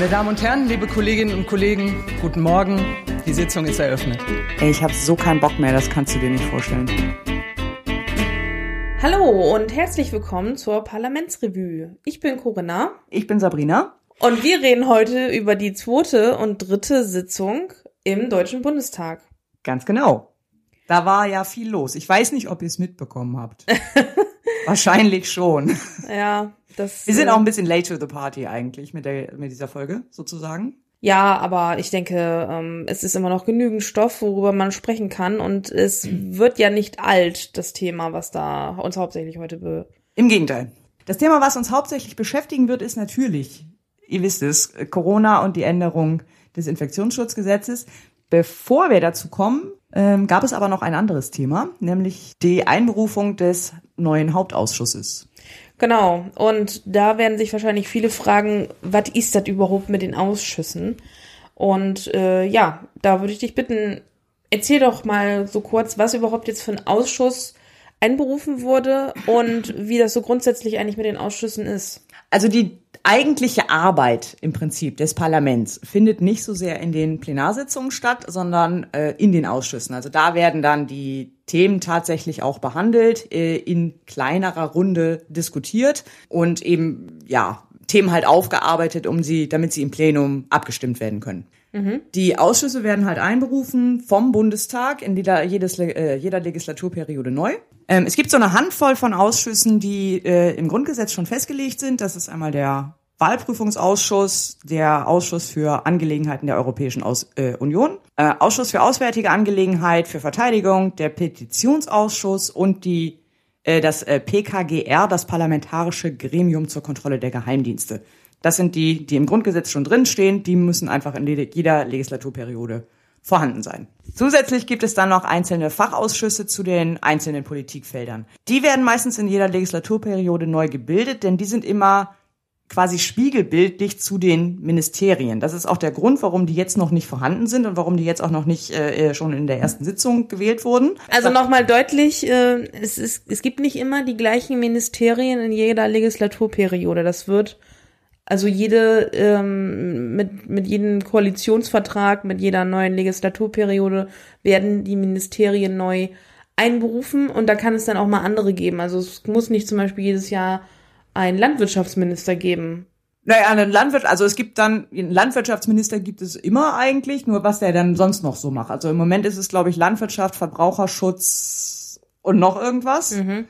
Meine Damen und Herren, liebe Kolleginnen und Kollegen, guten Morgen. Die Sitzung ist eröffnet. Ey, ich habe so keinen Bock mehr, das kannst du dir nicht vorstellen. Hallo und herzlich willkommen zur Parlamentsrevue. Ich bin Corinna. Ich bin Sabrina. Und wir reden heute über die zweite und dritte Sitzung im Deutschen Bundestag. Ganz genau. Da war ja viel los. Ich weiß nicht, ob ihr es mitbekommen habt. Wahrscheinlich schon. Ja, das. Wir sind auch ein bisschen late to the party eigentlich mit, der, mit dieser Folge, sozusagen. Ja, aber ich denke, ähm, es ist immer noch genügend Stoff, worüber man sprechen kann. Und es wird ja nicht alt, das Thema, was da uns hauptsächlich heute be. Im Gegenteil. Das Thema, was uns hauptsächlich beschäftigen wird, ist natürlich, ihr wisst es, Corona und die Änderung des Infektionsschutzgesetzes. Bevor wir dazu kommen, ähm, gab es aber noch ein anderes Thema, nämlich die Einberufung des neuen Hauptausschusses. Genau. Und da werden sich wahrscheinlich viele fragen, was ist das überhaupt mit den Ausschüssen? Und äh, ja, da würde ich dich bitten, erzähl doch mal so kurz, was überhaupt jetzt für ein Ausschuss einberufen wurde und wie das so grundsätzlich eigentlich mit den Ausschüssen ist. Also die eigentliche Arbeit im Prinzip des Parlaments findet nicht so sehr in den Plenarsitzungen statt, sondern äh, in den Ausschüssen. Also da werden dann die Themen tatsächlich auch behandelt, äh, in kleinerer Runde diskutiert und eben ja Themen halt aufgearbeitet, um sie, damit sie im Plenum abgestimmt werden können. Mhm. Die Ausschüsse werden halt einberufen vom Bundestag in jeder, jedes, äh, jeder Legislaturperiode neu. Ähm, es gibt so eine Handvoll von Ausschüssen, die äh, im Grundgesetz schon festgelegt sind. Das ist einmal der Wahlprüfungsausschuss, der Ausschuss für Angelegenheiten der Europäischen Aus äh, Union, äh, Ausschuss für Auswärtige Angelegenheit, für Verteidigung, der Petitionsausschuss und die das äh, PKGR, das Parlamentarische Gremium zur Kontrolle der Geheimdienste. Das sind die, die im Grundgesetz schon drinstehen. Die müssen einfach in jeder Legislaturperiode vorhanden sein. Zusätzlich gibt es dann noch einzelne Fachausschüsse zu den einzelnen Politikfeldern. Die werden meistens in jeder Legislaturperiode neu gebildet, denn die sind immer quasi spiegelbildlich zu den Ministerien. Das ist auch der Grund, warum die jetzt noch nicht vorhanden sind und warum die jetzt auch noch nicht äh, schon in der ersten Sitzung gewählt wurden. Also nochmal deutlich, äh, es, ist, es gibt nicht immer die gleichen Ministerien in jeder Legislaturperiode. Das wird also jede ähm, mit mit jedem Koalitionsvertrag, mit jeder neuen Legislaturperiode werden die Ministerien neu einberufen und da kann es dann auch mal andere geben. Also es muss nicht zum Beispiel jedes Jahr einen Landwirtschaftsminister geben. Naja, einen Landwirt, also es gibt dann, einen Landwirtschaftsminister gibt es immer eigentlich, nur was der dann sonst noch so macht. Also im Moment ist es, glaube ich, Landwirtschaft, Verbraucherschutz und noch irgendwas. Mhm.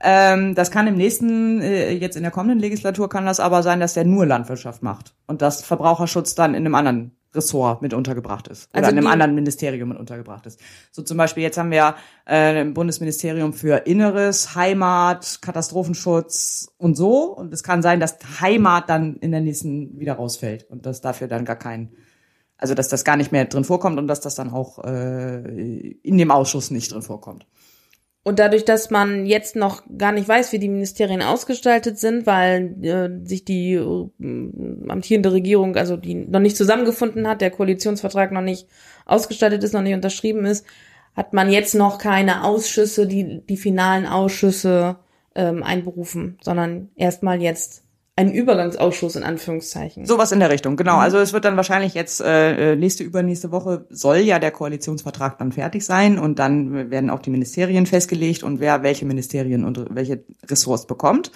Ähm, das kann im nächsten, äh, jetzt in der kommenden Legislatur kann das aber sein, dass der nur Landwirtschaft macht und das Verbraucherschutz dann in einem anderen Ressort mit untergebracht ist oder also in einem anderen Ministerium mit untergebracht ist. So zum Beispiel jetzt haben wir äh, ein Bundesministerium für Inneres, Heimat, Katastrophenschutz und so. Und es kann sein, dass Heimat dann in der nächsten wieder rausfällt und dass dafür dann gar kein, also dass das gar nicht mehr drin vorkommt und dass das dann auch äh, in dem Ausschuss nicht drin vorkommt. Und dadurch, dass man jetzt noch gar nicht weiß, wie die Ministerien ausgestaltet sind, weil äh, sich die äh, amtierende Regierung, also die noch nicht zusammengefunden hat, der Koalitionsvertrag noch nicht ausgestaltet ist, noch nicht unterschrieben ist, hat man jetzt noch keine Ausschüsse, die, die finalen Ausschüsse ähm, einberufen, sondern erstmal jetzt ein Übergangsausschuss in Anführungszeichen. Sowas in der Richtung, genau. Mhm. Also es wird dann wahrscheinlich jetzt äh, äh, nächste, übernächste Woche soll ja der Koalitionsvertrag dann fertig sein und dann werden auch die Ministerien festgelegt und wer welche Ministerien und welche Ressorts bekommt.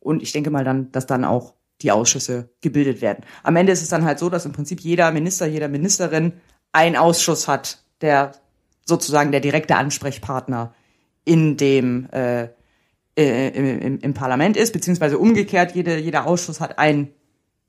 Und ich denke mal dann, dass dann auch die Ausschüsse gebildet werden. Am Ende ist es dann halt so, dass im Prinzip jeder Minister, jeder Ministerin einen Ausschuss hat, der sozusagen der direkte Ansprechpartner in dem äh, äh, im, im Parlament ist, beziehungsweise umgekehrt, jede, jeder Ausschuss hat einen,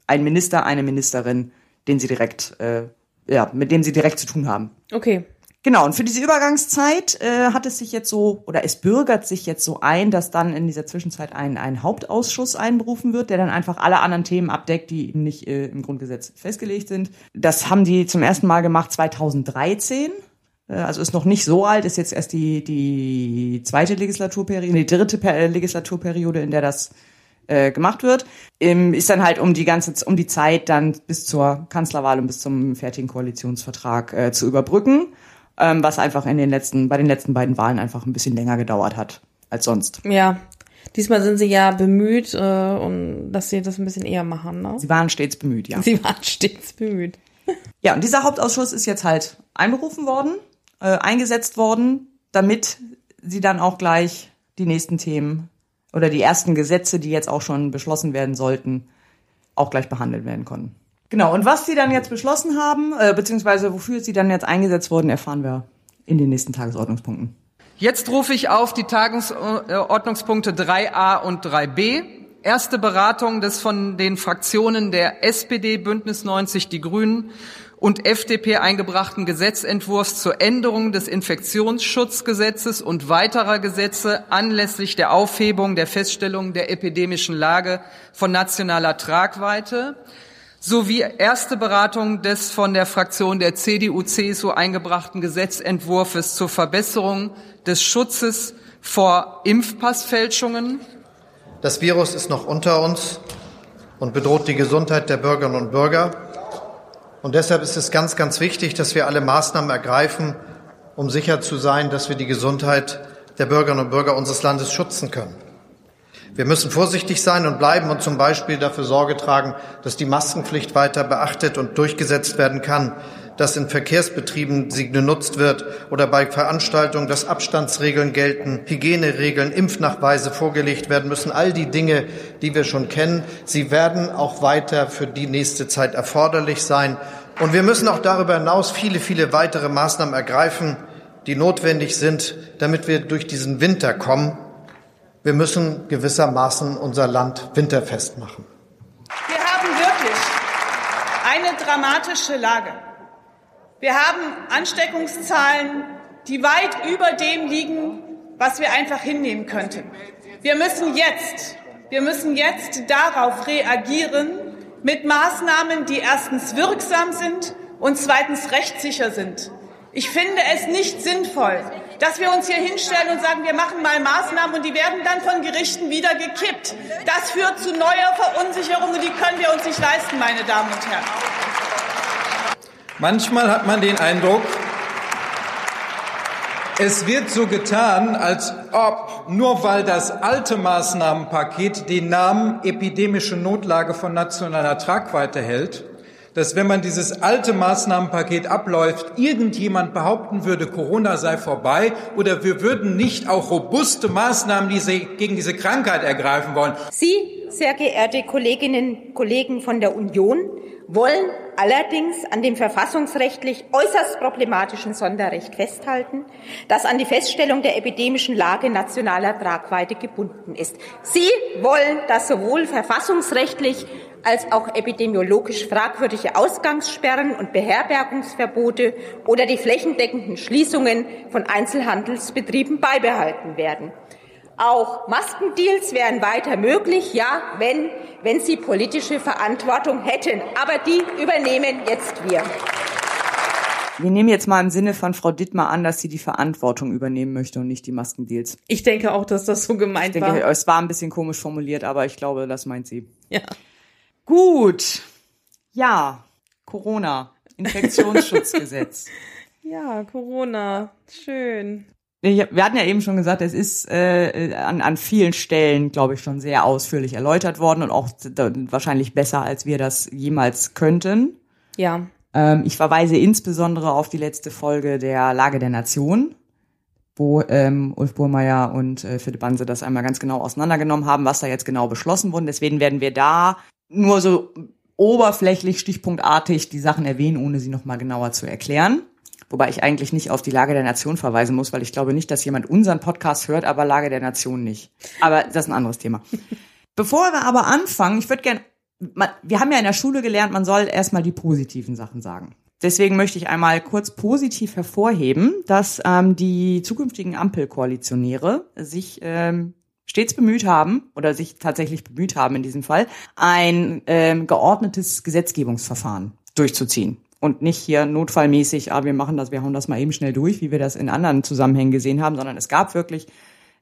einen Minister, eine Ministerin, den sie direkt, äh, ja, mit dem sie direkt zu tun haben. Okay. Genau, und für diese Übergangszeit äh, hat es sich jetzt so, oder es bürgert sich jetzt so ein, dass dann in dieser Zwischenzeit ein, ein Hauptausschuss einberufen wird, der dann einfach alle anderen Themen abdeckt, die eben nicht äh, im Grundgesetz festgelegt sind. Das haben die zum ersten Mal gemacht 2013. Äh, also ist noch nicht so alt, ist jetzt erst die, die zweite Legislaturperiode, die dritte per Legislaturperiode, in der das äh, gemacht wird. Ähm, ist dann halt um die ganze, um die Zeit dann bis zur Kanzlerwahl und bis zum fertigen Koalitionsvertrag äh, zu überbrücken, ähm, was einfach in den letzten, bei den letzten beiden Wahlen einfach ein bisschen länger gedauert hat als sonst. Ja. Diesmal sind sie ja bemüht, äh, um, dass sie das ein bisschen eher machen. Ne? Sie waren stets bemüht, ja. Sie waren stets bemüht. Ja, und dieser Hauptausschuss ist jetzt halt einberufen worden, äh, eingesetzt worden, damit sie dann auch gleich die nächsten Themen oder die ersten Gesetze, die jetzt auch schon beschlossen werden sollten, auch gleich behandelt werden konnten. Genau, und was sie dann jetzt beschlossen haben, äh, beziehungsweise wofür sie dann jetzt eingesetzt wurden, erfahren wir in den nächsten Tagesordnungspunkten. Jetzt rufe ich auf die Tagesordnungspunkte 3a und 3b. Erste Beratung des von den Fraktionen der SPD, Bündnis 90, die Grünen und FDP eingebrachten Gesetzentwurfs zur Änderung des Infektionsschutzgesetzes und weiterer Gesetze anlässlich der Aufhebung der Feststellung der epidemischen Lage von nationaler Tragweite sowie erste Beratung des von der Fraktion der CDU-CSU eingebrachten Gesetzentwurfs zur Verbesserung des Schutzes vor Impfpassfälschungen. Das Virus ist noch unter uns und bedroht die Gesundheit der Bürgerinnen und Bürger. Und deshalb ist es ganz, ganz wichtig, dass wir alle Maßnahmen ergreifen, um sicher zu sein, dass wir die Gesundheit der Bürgerinnen und Bürger unseres Landes schützen können. Wir müssen vorsichtig sein und bleiben und zum Beispiel dafür Sorge tragen, dass die Maskenpflicht weiter beachtet und durchgesetzt werden kann, dass in Verkehrsbetrieben sie genutzt wird oder bei Veranstaltungen, dass Abstandsregeln gelten, Hygieneregeln, Impfnachweise vorgelegt werden müssen. All die Dinge, die wir schon kennen, sie werden auch weiter für die nächste Zeit erforderlich sein. Und wir müssen auch darüber hinaus viele, viele weitere Maßnahmen ergreifen, die notwendig sind, damit wir durch diesen Winter kommen wir müssen gewissermaßen unser Land winterfest machen. Wir haben wirklich eine dramatische Lage. Wir haben Ansteckungszahlen, die weit über dem liegen, was wir einfach hinnehmen könnten. Wir müssen jetzt, wir müssen jetzt darauf reagieren mit Maßnahmen, die erstens wirksam sind und zweitens rechtssicher sind. Ich finde es nicht sinnvoll, dass wir uns hier hinstellen und sagen, wir machen mal Maßnahmen und die werden dann von Gerichten wieder gekippt. Das führt zu neuer Verunsicherung und die können wir uns nicht leisten, meine Damen und Herren. Manchmal hat man den Eindruck, es wird so getan, als ob nur weil das alte Maßnahmenpaket den Namen epidemische Notlage von nationaler Tragweite hält, dass wenn man dieses alte Maßnahmenpaket abläuft, irgendjemand behaupten würde, Corona sei vorbei oder wir würden nicht auch robuste Maßnahmen diese, gegen diese Krankheit ergreifen wollen. Sie, sehr geehrte Kolleginnen und Kollegen von der Union, wollen allerdings an dem verfassungsrechtlich äußerst problematischen Sonderrecht festhalten, das an die Feststellung der epidemischen Lage nationaler Tragweite gebunden ist. Sie wollen, dass sowohl verfassungsrechtlich als auch epidemiologisch fragwürdige Ausgangssperren und Beherbergungsverbote oder die flächendeckenden Schließungen von Einzelhandelsbetrieben beibehalten werden. Auch Maskendeals wären weiter möglich, ja, wenn, wenn sie politische Verantwortung hätten. Aber die übernehmen jetzt wir. Wir nehmen jetzt mal im Sinne von Frau Dittmar an, dass sie die Verantwortung übernehmen möchte und nicht die Maskendeals. Ich denke auch, dass das so gemeint ich denke, war. Es war ein bisschen komisch formuliert, aber ich glaube, das meint sie. Ja. Gut. Ja, Corona, Infektionsschutzgesetz. ja, Corona. Schön. Wir hatten ja eben schon gesagt, es ist äh, an, an vielen Stellen, glaube ich, schon sehr ausführlich erläutert worden und auch wahrscheinlich besser, als wir das jemals könnten. Ja. Ähm, ich verweise insbesondere auf die letzte Folge der Lage der Nation, wo ähm, Ulf Burmeier und äh, Philipp Banse das einmal ganz genau auseinandergenommen haben, was da jetzt genau beschlossen wurde. Deswegen werden wir da nur so oberflächlich, stichpunktartig die Sachen erwähnen, ohne sie nochmal genauer zu erklären. Wobei ich eigentlich nicht auf die Lage der Nation verweisen muss, weil ich glaube nicht, dass jemand unseren Podcast hört, aber Lage der Nation nicht. Aber das ist ein anderes Thema. Bevor wir aber anfangen, ich würde gern, wir haben ja in der Schule gelernt, man soll erstmal die positiven Sachen sagen. Deswegen möchte ich einmal kurz positiv hervorheben, dass ähm, die zukünftigen Ampelkoalitionäre sich ähm, stets bemüht haben oder sich tatsächlich bemüht haben in diesem Fall, ein ähm, geordnetes Gesetzgebungsverfahren durchzuziehen. Und nicht hier notfallmäßig, ah, wir machen das, wir hauen das mal eben schnell durch, wie wir das in anderen Zusammenhängen gesehen haben, sondern es gab wirklich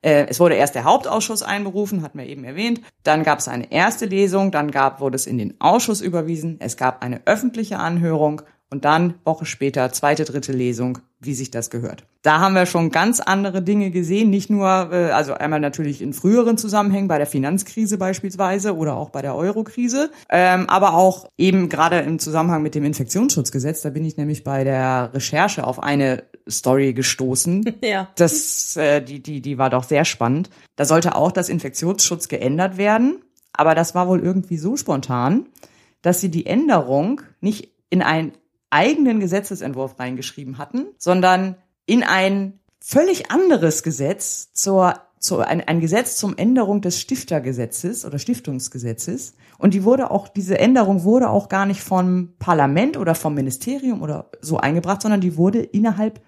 äh, es wurde erst der Hauptausschuss einberufen, hatten wir eben erwähnt. Dann gab es eine erste Lesung, dann gab, wurde es in den Ausschuss überwiesen. Es gab eine öffentliche Anhörung Und dann Woche später, zweite, dritte Lesung, wie sich das gehört. Da haben wir schon ganz andere Dinge gesehen, nicht nur, äh, also einmal natürlich in früheren Zusammenhängen, bei der Finanzkrise beispielsweise oder auch bei der Eurokrise, ähm, aber auch eben gerade im Zusammenhang mit dem Infektionsschutzgesetz, da bin ich nämlich bei der Recherche auf eine Story gestoßen. Ja. Das, äh, die, die, die war doch sehr spannend. Da sollte auch das Infektionsschutz geändert werden, aber das war wohl irgendwie so spontan, dass sie die Änderung nicht in ein eigenen Gesetzesentwurf reingeschrieben hatten, sondern in ein völlig anderes Gesetz zur zu, ein, ein Gesetz zum Änderung des Stiftergesetzes oder Stiftungsgesetzes. Und die wurde auch, diese Änderung wurde auch gar nicht vom Parlament oder vom Ministerium oder so eingebracht, sondern die wurde innerhalb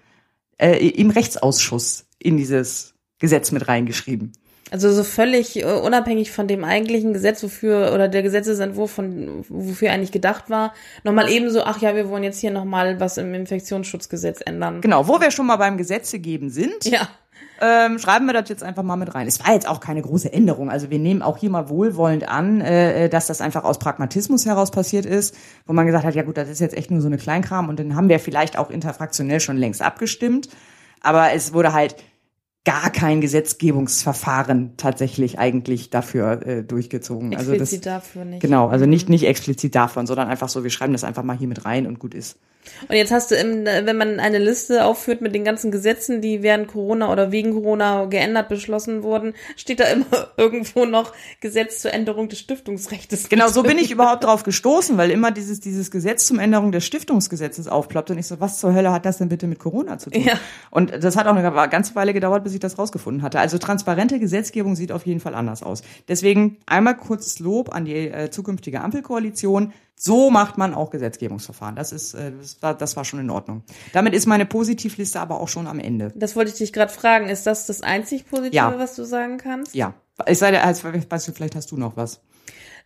äh, im Rechtsausschuss in dieses Gesetz mit reingeschrieben. Also so völlig äh, unabhängig von dem eigentlichen Gesetz, wofür oder der Gesetzesentwurf von wofür eigentlich gedacht war, nochmal ebenso, ach ja, wir wollen jetzt hier nochmal was im Infektionsschutzgesetz ändern. Genau, wo wir schon mal beim Gesetze geben sind, Ja. ähm, schreiben wir das jetzt einfach mal mit rein. Es war jetzt auch keine große Änderung. Also wir nehmen auch hier mal wohlwollend an, äh, dass das einfach aus Pragmatismus heraus passiert ist, wo man gesagt hat, ja gut, das ist jetzt echt nur so eine Kleinkram und dann haben wir vielleicht auch interfraktionell schon längst abgestimmt. Aber es wurde halt gar kein Gesetzgebungsverfahren tatsächlich eigentlich dafür äh, durchgezogen. Also das, Explizit dafür nicht. genau, also nicht nicht explizit davon, sondern einfach so, wir schreiben das einfach mal hier mit rein und gut ist. Und jetzt hast du, im, wenn man eine Liste aufführt mit den ganzen Gesetzen, die während Corona oder wegen Corona geändert, beschlossen wurden, steht da immer irgendwo noch Gesetz zur Änderung des Stiftungsrechts. Genau, so bin ich überhaupt drauf gestoßen, weil immer dieses, dieses Gesetz zum Änderung des Stiftungsgesetzes aufploppt und ich so, was zur Hölle hat das denn bitte mit Corona zu tun? Ja. Und das hat auch eine ganze Weile gedauert, bis ich das rausgefunden hatte. Also transparente Gesetzgebung sieht auf jeden Fall anders aus. Deswegen einmal kurzes Lob an die äh, zukünftige Ampelkoalition. So macht man auch Gesetzgebungsverfahren. Das ist, äh, das war, das war schon in Ordnung. Damit ist meine Positivliste aber auch schon am Ende. Das wollte ich dich gerade fragen. Ist das das einzig Positive, Ja. was du sagen kannst? Ja. Es sei denn, als, weißt du, vielleicht hast du noch was.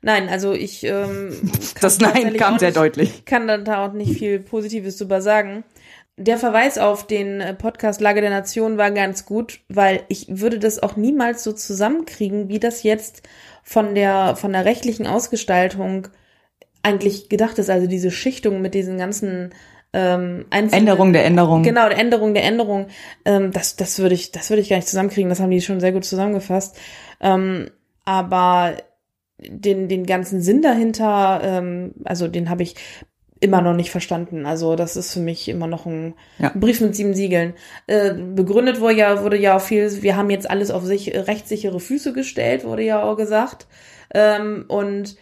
Nein, also ich ähm, Das Nein kam sehr nicht, deutlich. kann da auch nicht viel Positives drüber sagen. Der Verweis auf den äh, Podcast Lage der Nation war ganz gut, weil ich würde das auch niemals so zusammenkriegen, wie das jetzt von der von der rechtlichen Ausgestaltung eigentlich gedacht ist. Also diese Schichtung mit diesen ganzen ähm, Änderung der Änderung. Genau, der Änderung der Änderung. Ähm, das, das würde ich, das würde ich gar nicht zusammenkriegen. Das haben die schon sehr gut zusammengefasst. Ähm, aber den, den ganzen Sinn dahinter, ähm, also den habe ich immer noch nicht verstanden. Also das ist für mich immer noch ein Ja. Brief mit sieben Siegeln. Äh, begründet wurde ja, wurde ja auch viel, wir haben jetzt alles auf sich rechtssichere Füße gestellt, wurde ja auch gesagt. Ähm, und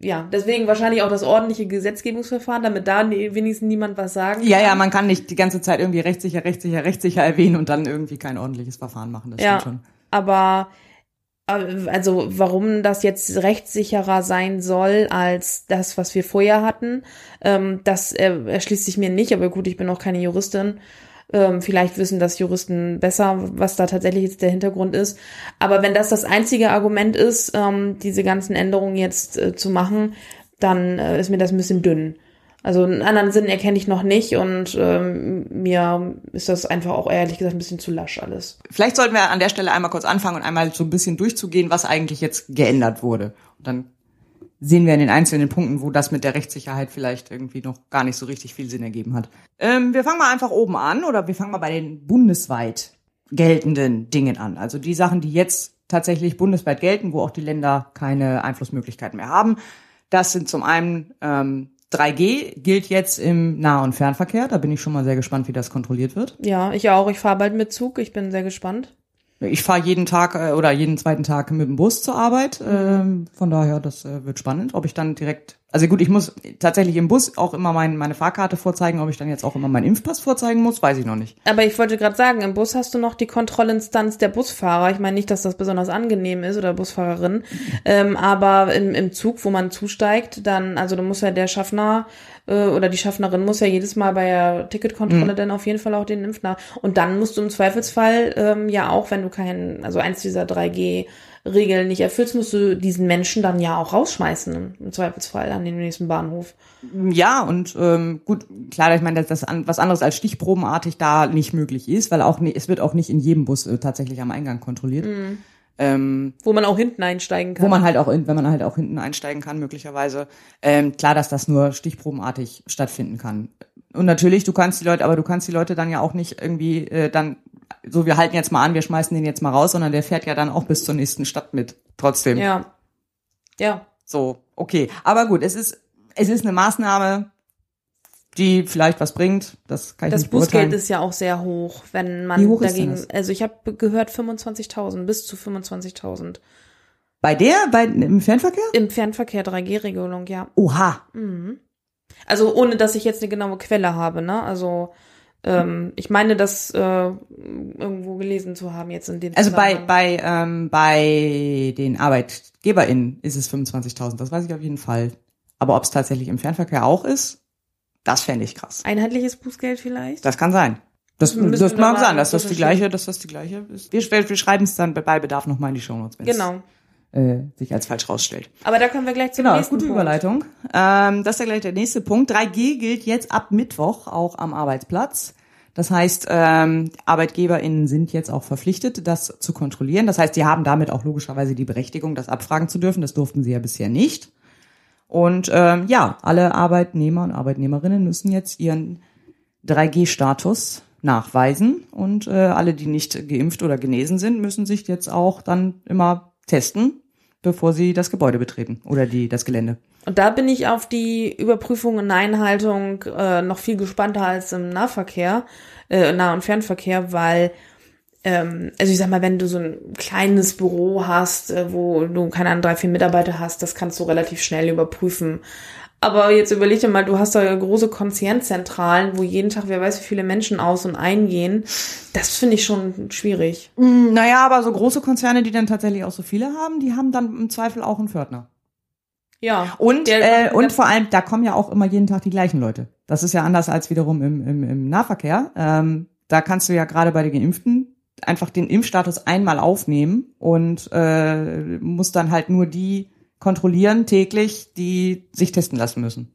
ja, deswegen wahrscheinlich auch das ordentliche Gesetzgebungsverfahren, damit da wenigstens niemand was sagen Ja, kann. ja, man kann nicht die ganze Zeit irgendwie rechtssicher, rechtssicher, rechtssicher erwähnen und dann irgendwie kein ordentliches Verfahren machen. Das Ja. stimmt schon. aber äh, also warum das jetzt rechtssicherer sein soll als das, was wir vorher hatten, ähm, das er, erschließt sich mir nicht. Aber gut, ich bin auch keine Juristin. Ähm, vielleicht wissen das Juristen besser, was da tatsächlich jetzt der Hintergrund ist. Aber wenn das das einzige Argument ist, ähm, diese ganzen Änderungen jetzt äh, zu machen, dann äh, ist mir das ein bisschen dünn. Also einen anderen Sinn erkenne ich noch nicht und ähm, mir ist das einfach auch ehrlich gesagt ein bisschen zu lasch alles. Vielleicht sollten wir an der Stelle einmal kurz anfangen und einmal so ein bisschen durchzugehen, was eigentlich jetzt geändert wurde. Und dann sehen wir in den einzelnen Punkten, wo das mit der Rechtssicherheit vielleicht irgendwie noch gar nicht so richtig viel Sinn ergeben hat. Ähm, wir fangen mal einfach oben an oder wir fangen mal bei den bundesweit geltenden Dingen an. Also die Sachen, die jetzt tatsächlich bundesweit gelten, wo auch die Länder keine Einflussmöglichkeiten mehr haben. Das sind zum einen ähm, 3G gilt jetzt im Nah- und Fernverkehr. Da bin ich schon mal sehr gespannt, wie das kontrolliert wird. Ja, ich auch. Ich fahre bald mit Zug. Ich bin sehr gespannt. Ich fahre jeden Tag äh, oder jeden zweiten Tag mit dem Bus zur Arbeit. Ähm, von daher, das äh, wird spannend, ob ich dann direkt. Also gut, ich muss tatsächlich im Bus auch immer mein, meine Fahrkarte vorzeigen. Ob ich dann jetzt auch immer meinen Impfpass vorzeigen muss, weiß ich noch nicht. Aber ich wollte gerade sagen, im Bus hast du noch die Kontrollinstanz der Busfahrer. Ich meine nicht, dass das besonders angenehm ist oder Busfahrerin, ähm, aber im, im Zug, wo man zusteigt, dann, also da muss ja der Schaffner äh, oder die Schaffnerin muss ja jedes Mal bei der Ticketkontrolle dann auf jeden Fall auch den Impfnach. Und dann musst du im Zweifelsfall ähm, ja auch, wenn du kein, also eins dieser 3G Regeln nicht erfüllst, musst du diesen Menschen dann ja auch rausschmeißen, im Zweifelsfall an den nächsten Bahnhof. Ja, und ähm, gut, klar, ich meine, dass das an, was anderes als stichprobenartig da nicht möglich ist, weil auch nie, es wird auch nicht in jedem Bus äh, tatsächlich am Eingang kontrolliert. Ähm, Wo man auch hinten einsteigen kann. wo man halt auch, in, wenn man halt auch hinten einsteigen kann, möglicherweise. Ähm, klar, dass das nur stichprobenartig stattfinden kann. Und natürlich, du kannst die Leute, aber du kannst die Leute dann ja auch nicht irgendwie äh, dann, so wir halten jetzt mal an, wir schmeißen den jetzt mal raus, sondern der fährt ja dann auch bis zur nächsten Stadt mit. Trotzdem. ja. Ja. So, okay. Aber gut, es ist, es ist eine Maßnahme, die vielleicht was bringt. Das kann ich Das nicht Bußgeld beurteilen. ist ja auch sehr hoch, wenn Wie man hoch ist denn dagegen, das? also ich habe gehört 25.000, bis zu 25.000. Bei der, bei, im Fernverkehr? Im Fernverkehr 3G-Regelung, ja. Oha. Also ohne, dass ich jetzt eine genaue Quelle habe, ne? Also ähm, ich meine, das äh, irgendwo gelesen zu haben jetzt in dem Also bei, bei, ähm, bei den ArbeitgeberInnen ist es 25.000, das weiß ich auf jeden Fall. Aber ob es tatsächlich im Fernverkehr auch ist, das fände ich krass. einheitliches Bußgeld vielleicht? Das kann sein. Das wir man mal sagen, dass das die gleiche, dass das die gleiche ist. Wir, wir schreiben es dann bei Bedarf nochmal in die Shownotes, wenn Genau. es äh, sich als falsch rausstellt. Aber da kommen wir gleich zum Genau, nächsten gute Punkt. Überleitung. Ähm, das ist ja gleich der nächste Punkt. 3G gilt jetzt ab Mittwoch auch am Arbeitsplatz. Das heißt, ähm, ArbeitgeberInnen sind jetzt auch verpflichtet, das zu kontrollieren. Das heißt, die haben damit auch logischerweise die Berechtigung, das abfragen zu dürfen. Das durften sie ja bisher nicht. Und ähm, ja, alle Arbeitnehmer und Arbeitnehmerinnen müssen jetzt ihren 3G-Status nachweisen und äh, alle, die nicht geimpft oder genesen sind, müssen sich jetzt auch dann immer testen, bevor sie das Gebäude betreten oder die das Gelände. Und da bin ich auf die Überprüfung und Einhaltung äh, noch viel gespannter als im Nahverkehr, äh, Nah- und Fernverkehr, weil also ich sag mal, wenn du so ein kleines Büro hast, äh, wo du keine Ahnung, drei, vier Mitarbeiter hast, das kannst du relativ schnell überprüfen. Aber jetzt überleg dir mal, du hast da große Konzernzentralen, wo jeden Tag wer weiß wie viele Menschen aus und eingehen. Das finde ich schon schwierig. Naja, aber so große Konzerne, die dann tatsächlich auch so viele haben, die haben dann im Zweifel auch einen Pförtner. Ja. Und, äh, und vor allem, da kommen ja auch immer jeden Tag die gleichen Leute. Das ist ja anders als wiederum im, im, im Nahverkehr. Ähm, da kannst du ja gerade bei den Geimpften einfach den Impfstatus einmal aufnehmen und äh, musst dann halt nur die kontrollieren täglich, die sich testen lassen müssen.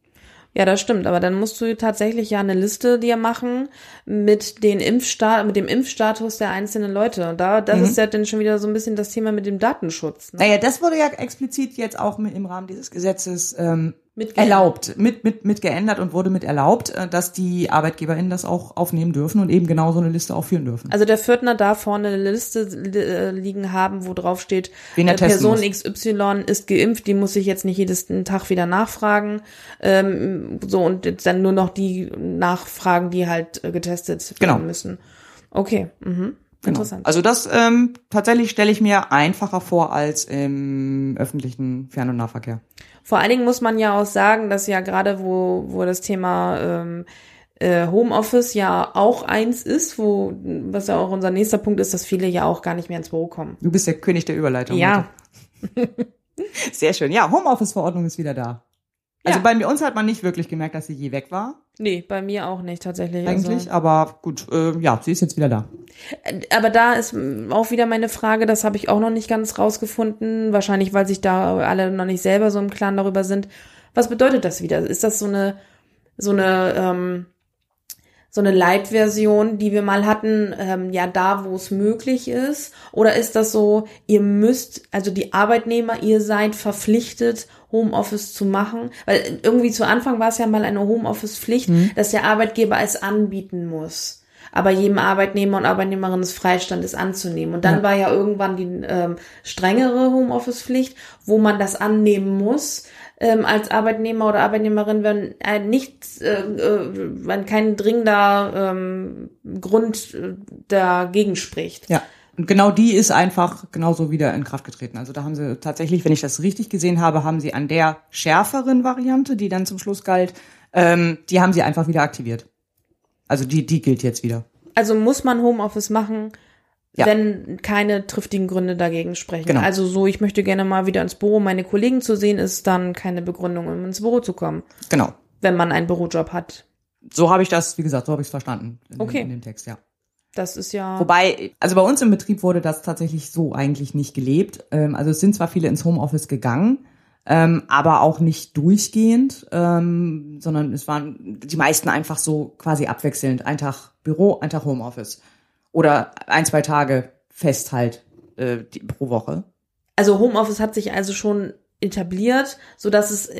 Ja, das stimmt, aber dann musst du tatsächlich ja eine Liste dir machen mit den Impfsta mit dem Impfstatus der einzelnen Leute. Und da, das Mhm. ist ja dann schon wieder so ein bisschen das Thema mit dem Datenschutz. Ne? Naja, das wurde ja explizit jetzt auch mit, im Rahmen dieses Gesetzes ähm, Mit erlaubt, mit, mit, mit geändert und wurde mit erlaubt, äh, dass die ArbeitgeberInnen das auch aufnehmen dürfen und eben genau so eine Liste auch führen dürfen. Also der Pförtner darf vorne eine Liste äh, liegen haben, wo drauf steht, Wen er äh, Person muss. XY ist geimpft, die muss ich jetzt nicht jedes Tag wieder nachfragen. Ähm, so und jetzt dann nur noch die nachfragen, die halt getestet Genau. werden müssen. Okay, mhm. Genau. interessant. Also das ähm, tatsächlich stelle ich mir einfacher vor als im öffentlichen Fern- und Nahverkehr. Vor allen Dingen muss man ja auch sagen, dass ja gerade wo, wo das Thema ähm, äh, Homeoffice ja auch eins ist, wo, was ja auch unser nächster Punkt ist, dass viele ja auch gar nicht mehr ins Büro kommen. Du bist der König der Überleitung. Ja. Sehr schön. Ja, Homeoffice-Verordnung ist wieder da. Also Ja. bei mir uns hat man nicht wirklich gemerkt, dass sie je weg war, Nee, bei mir auch nicht tatsächlich. eigentlich. Also, Aber gut, äh, ja, sie ist jetzt wieder da. aber da ist auch wieder meine Frage, das habe ich auch noch nicht ganz rausgefunden, wahrscheinlich weil sich da alle noch nicht selber so im Klaren darüber sind. Was bedeutet das wieder? Ist das so eine so eine ähm, so eine Light-Version, die wir mal hatten, ähm, ja da, wo es möglich ist? Oder ist das so, ihr müsst, also die Arbeitnehmer, ihr seid verpflichtet, Homeoffice zu machen? Weil irgendwie zu Anfang war es ja mal eine Homeoffice-Pflicht, dass der Arbeitgeber es anbieten muss. Aber jedem Arbeitnehmer und Arbeitnehmerin es Freistand, es anzunehmen. Und dann war ja irgendwann die ähm, strengere Homeoffice-Pflicht, wo man das annehmen muss ähm, als Arbeitnehmer oder Arbeitnehmerin, wenn äh, nichts, äh, äh, wenn kein dringender ähm, Grund äh, dagegen spricht. Ja. Und genau die ist einfach genauso wieder in Kraft getreten. Also da haben sie tatsächlich, wenn ich das richtig gesehen habe, haben sie an der schärferen Variante, die dann zum Schluss galt, ähm, die haben sie einfach wieder aktiviert. Also die, die gilt jetzt wieder. Also muss man Homeoffice machen, Ja. wenn keine triftigen Gründe dagegen sprechen. Genau. Also so, ich möchte gerne mal wieder ins Büro, meine Kollegen zu sehen, ist dann keine Begründung, um ins Büro zu kommen, Genau. wenn man einen Bürojob hat. So habe ich das, wie gesagt, so habe ich es verstanden in, Okay. dem, in dem Text, ja. Das ist ja. Wobei, also bei uns im Betrieb wurde das tatsächlich so eigentlich nicht gelebt. Ähm, also es sind zwar viele ins Homeoffice gegangen, ähm, aber auch nicht durchgehend, ähm, sondern es waren die meisten einfach so quasi abwechselnd. Ein Tag Büro, ein Tag Homeoffice. Oder ein, zwei Tage fest halt äh, die, pro Woche. Also Homeoffice hat sich also schon etabliert, so dass es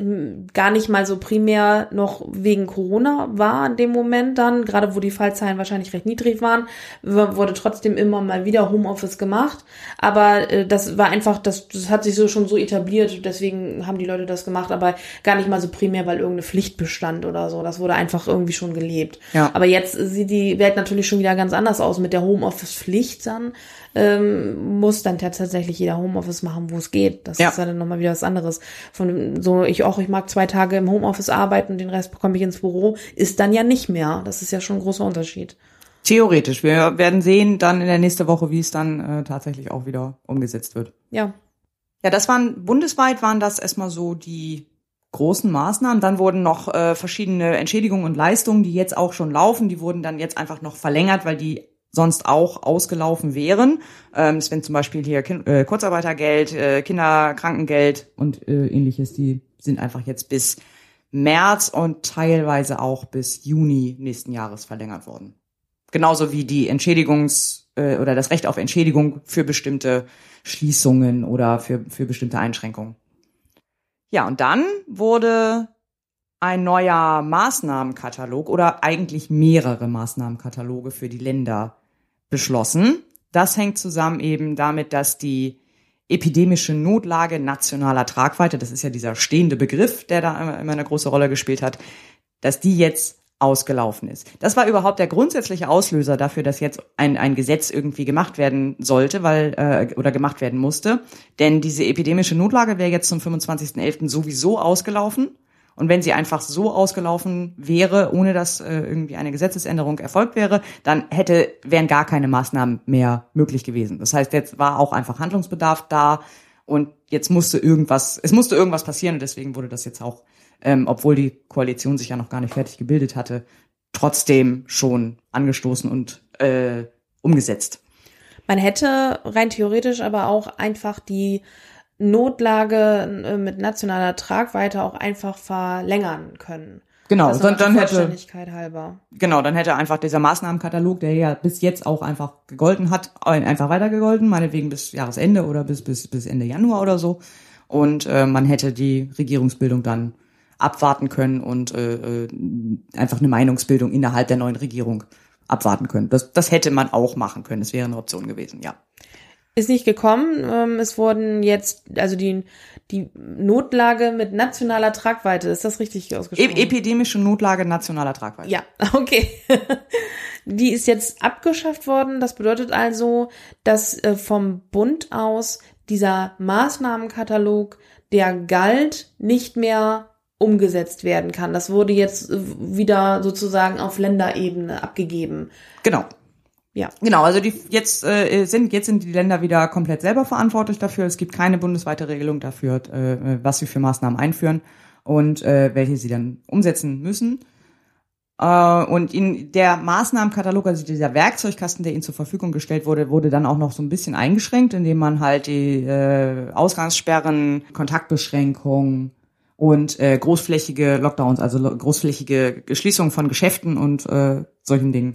gar nicht mal so primär noch wegen Corona war in dem Moment dann, gerade wo die Fallzahlen wahrscheinlich recht niedrig waren, wurde trotzdem immer mal wieder Homeoffice gemacht, aber äh, das war einfach, das, das hat sich so schon so etabliert, deswegen haben die Leute das gemacht, aber gar nicht mal so primär, weil irgendeine Pflicht bestand oder so, das wurde einfach irgendwie schon gelebt. Ja. Aber jetzt sieht die Welt natürlich schon wieder ganz anders aus mit der Homeoffice-Pflicht dann, ähm, muss dann tatsächlich jeder Homeoffice machen, wo es geht. Das ja. ist ja dann nochmal wieder was anderes. Von so, ich auch, ich mag zwei Tage im Homeoffice arbeiten und den Rest bekomme ich ins Büro, ist dann ja nicht mehr. Das ist ja schon ein großer Unterschied. Theoretisch. Wir werden sehen dann in der nächsten Woche, wie es dann äh, tatsächlich auch wieder umgesetzt wird. Ja. Ja, das waren bundesweit waren das erstmal so die großen Maßnahmen. Dann wurden noch äh, verschiedene Entschädigungen und Leistungen, die jetzt auch schon laufen, die wurden dann jetzt einfach noch verlängert, weil die sonst auch ausgelaufen wären. Ähm, es wenn zum Beispiel hier kind, äh, Kurzarbeitergeld, äh, Kinderkrankengeld und äh, ähnliches, die sind einfach jetzt bis März und teilweise auch bis Juni nächsten Jahres verlängert worden. Genauso wie die Entschädigungs- äh, oder das Recht auf Entschädigung für bestimmte Schließungen oder für, für bestimmte Einschränkungen. Ja, und dann wurde ein neuer Maßnahmenkatalog oder eigentlich mehrere Maßnahmenkataloge für die Länder beschlossen. Das hängt zusammen eben damit, dass die epidemische Notlage nationaler Tragweite, das ist ja dieser stehende Begriff, der da immer eine große Rolle gespielt hat, dass die jetzt ausgelaufen ist. Das war überhaupt der grundsätzliche Auslöser dafür, dass jetzt ein, ein Gesetz irgendwie gemacht werden sollte, weil äh, oder gemacht werden musste. Denn diese epidemische Notlage wäre jetzt zum 25.11. sowieso ausgelaufen. Und wenn sie einfach so ausgelaufen wäre, ohne dass äh, irgendwie eine Gesetzesänderung erfolgt wäre, dann hätte, wären gar keine Maßnahmen mehr möglich gewesen. Das heißt, jetzt war auch einfach Handlungsbedarf da und jetzt musste irgendwas, es musste irgendwas passieren und deswegen wurde das jetzt auch, ähm, obwohl die Koalition sich ja noch gar nicht fertig gebildet hatte, trotzdem schon angestoßen und äh, umgesetzt. Man hätte rein theoretisch aber auch einfach die Notlage äh, mit nationaler Tragweite auch einfach verlängern können. Genau, also dann, dann hätte halber. genau, dann hätte einfach dieser Maßnahmenkatalog, der ja bis jetzt auch einfach gegolten hat, einfach weiter gegolten, meinetwegen bis Jahresende oder bis bis bis Ende Januar oder so. Und äh, man hätte die Regierungsbildung dann abwarten können und äh, äh einfach eine Meinungsbildung innerhalb der neuen Regierung abwarten können. Das, das hätte man auch machen können. Das wäre eine Option gewesen, ja. Ist nicht gekommen. Ähm, es wurden jetzt, also die, die Notlage mit nationaler Tragweite, ist das richtig ausgesprochen? E epidemische Notlage nationaler Tragweite. Ja, okay. die ist jetzt abgeschafft worden. Das bedeutet also, dass äh, vom Bund aus dieser Maßnahmenkatalog, der galt, nicht mehr umgesetzt werden kann. Das wurde jetzt äh, wieder sozusagen auf Länderebene abgegeben. Genau. Ja. Genau, also die jetzt äh, sind jetzt sind die Länder wieder komplett selber verantwortlich dafür. Es gibt keine bundesweite Regelung dafür, äh, was sie für Maßnahmen einführen und äh, welche sie dann umsetzen müssen. Äh, und in der Maßnahmenkatalog, also dieser Werkzeugkasten, der ihnen zur Verfügung gestellt wurde, wurde dann auch noch so ein bisschen eingeschränkt, indem man halt die äh, Ausgangssperren, Kontaktbeschränkungen und äh, großflächige Lockdowns, also großflächige Schließungen von Geschäften und äh, solchen Dingen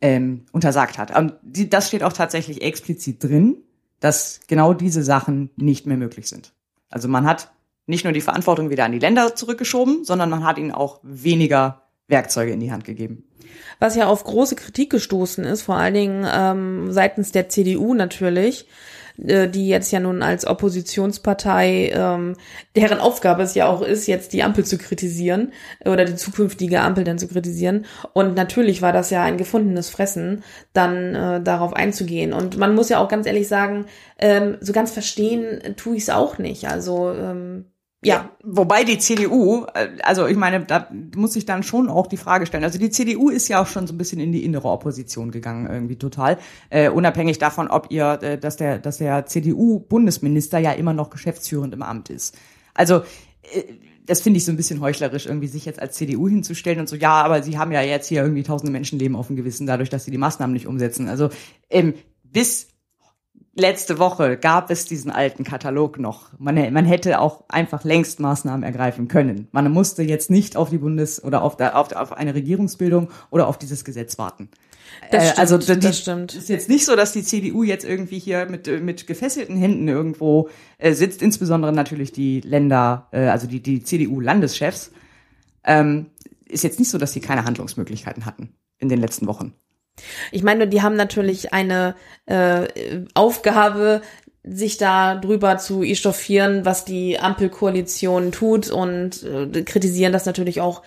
ähm, untersagt hat. Und die, das steht auch tatsächlich explizit drin, dass genau diese Sachen nicht mehr möglich sind. Also man hat nicht nur die Verantwortung wieder an die Länder zurückgeschoben, sondern man hat ihnen auch weniger Werkzeuge in die Hand gegeben. Was ja auf große Kritik gestoßen ist, vor allen Dingen ähm, seitens der CDU natürlich, äh, die jetzt ja nun als Oppositionspartei, ähm, deren Aufgabe es ja auch ist, jetzt die Ampel zu kritisieren oder die zukünftige Ampel dann zu kritisieren. Und natürlich war das ja ein gefundenes Fressen, dann äh, darauf einzugehen. Und man muss ja auch ganz ehrlich sagen, ähm, so ganz verstehen tue ich es auch nicht. Also ähm, ja, wobei die CDU, äh, also ich meine, da muss ich dann schon auch die Frage stellen. Also die CDU ist ja auch schon so ein bisschen in die innere Opposition gegangen, irgendwie total. Äh, unabhängig davon, ob ihr, äh, dass der, dass der CDU-Bundesminister ja immer noch geschäftsführend im Amt ist. Also äh, das finde ich so ein bisschen heuchlerisch, irgendwie sich jetzt als CDU hinzustellen und so, ja, aber sie haben ja jetzt hier irgendwie tausende Menschenleben auf dem Gewissen, dadurch, dass sie die Maßnahmen nicht umsetzen. Also ähm, bis letzte Woche gab es diesen alten Katalog noch. Man, man hätte auch einfach längst Maßnahmen ergreifen können. Man musste jetzt nicht auf die Bundes- oder auf, der, auf, auf eine Regierungsbildung oder auf dieses Gesetz warten. Das Äh, stimmt, also die, das stimmt. ist jetzt nicht so, dass die CDU jetzt irgendwie hier mit äh, mit gefesselten Händen irgendwo äh, sitzt, insbesondere natürlich die Länder, äh, also die die CDU-Landeschefs. Ähm, ist jetzt nicht so, dass sie keine Handlungsmöglichkeiten hatten in den letzten Wochen. Ich meine, die haben natürlich eine äh, Aufgabe, sich da drüber zu echauffieren, was die Ampelkoalition tut und äh, kritisieren das natürlich auch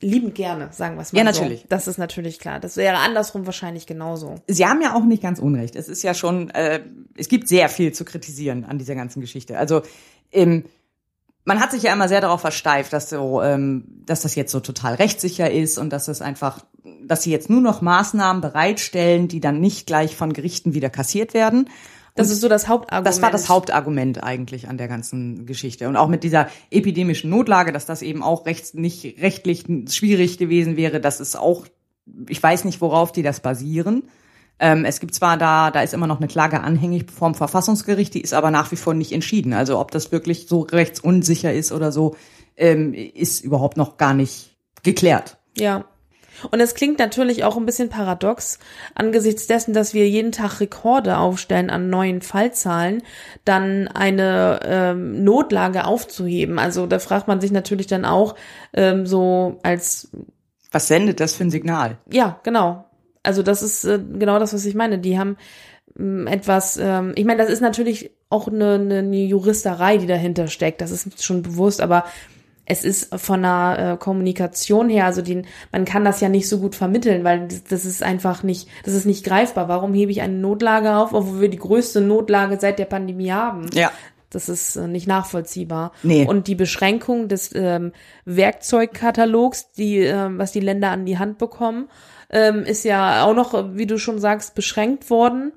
liebend gerne, sagen wir es mal Ja, so. natürlich. Das ist natürlich klar. Das wäre andersrum wahrscheinlich genauso. Sie haben ja auch nicht ganz unrecht. Es ist ja schon, äh, es gibt sehr viel zu kritisieren an dieser ganzen Geschichte. Also ähm, man hat sich ja immer sehr darauf versteift, dass so, ähm, dass das jetzt so total rechtssicher ist und dass es einfach, dass sie jetzt nur noch Maßnahmen bereitstellen, die dann nicht gleich von Gerichten wieder kassiert werden. Das ist so das Hauptargument. Das war das Hauptargument eigentlich an der ganzen Geschichte. Und auch mit dieser epidemischen Notlage, dass das eben auch rechts, nicht rechtlich schwierig gewesen wäre, das ist auch, ich weiß nicht, worauf die das basieren. Ähm, es gibt zwar da, da ist immer noch eine Klage anhängig vom Verfassungsgericht, die ist aber nach wie vor nicht entschieden. Also ob das wirklich so rechtsunsicher ist oder so, ähm, ist überhaupt noch gar nicht geklärt. Ja. Und es klingt natürlich auch ein bisschen paradox, angesichts dessen, dass wir jeden Tag Rekorde aufstellen an neuen Fallzahlen, dann eine ähm, Notlage aufzuheben. Also da fragt man sich natürlich dann auch ähm, so als, Was sendet das für ein Signal? ja, genau. Also das ist äh, genau das, was ich meine. Die haben ähm, etwas, ähm, ich meine, das ist natürlich auch eine, eine, eine Juristerei, die dahinter steckt. Das ist schon bewusst, aber es ist von der äh, Kommunikation her, also die, man kann das ja nicht so gut vermitteln, weil das, das ist einfach nicht, das ist nicht greifbar. Warum hebe ich eine Notlage auf, obwohl wir die größte Notlage seit der Pandemie haben? Ja. Das ist äh, nicht nachvollziehbar. Nee. Und die Beschränkung des ähm, Werkzeugkatalogs, die, ähm, was die Länder an die Hand bekommen, ähm, ist ja auch noch, wie du schon sagst, beschränkt worden.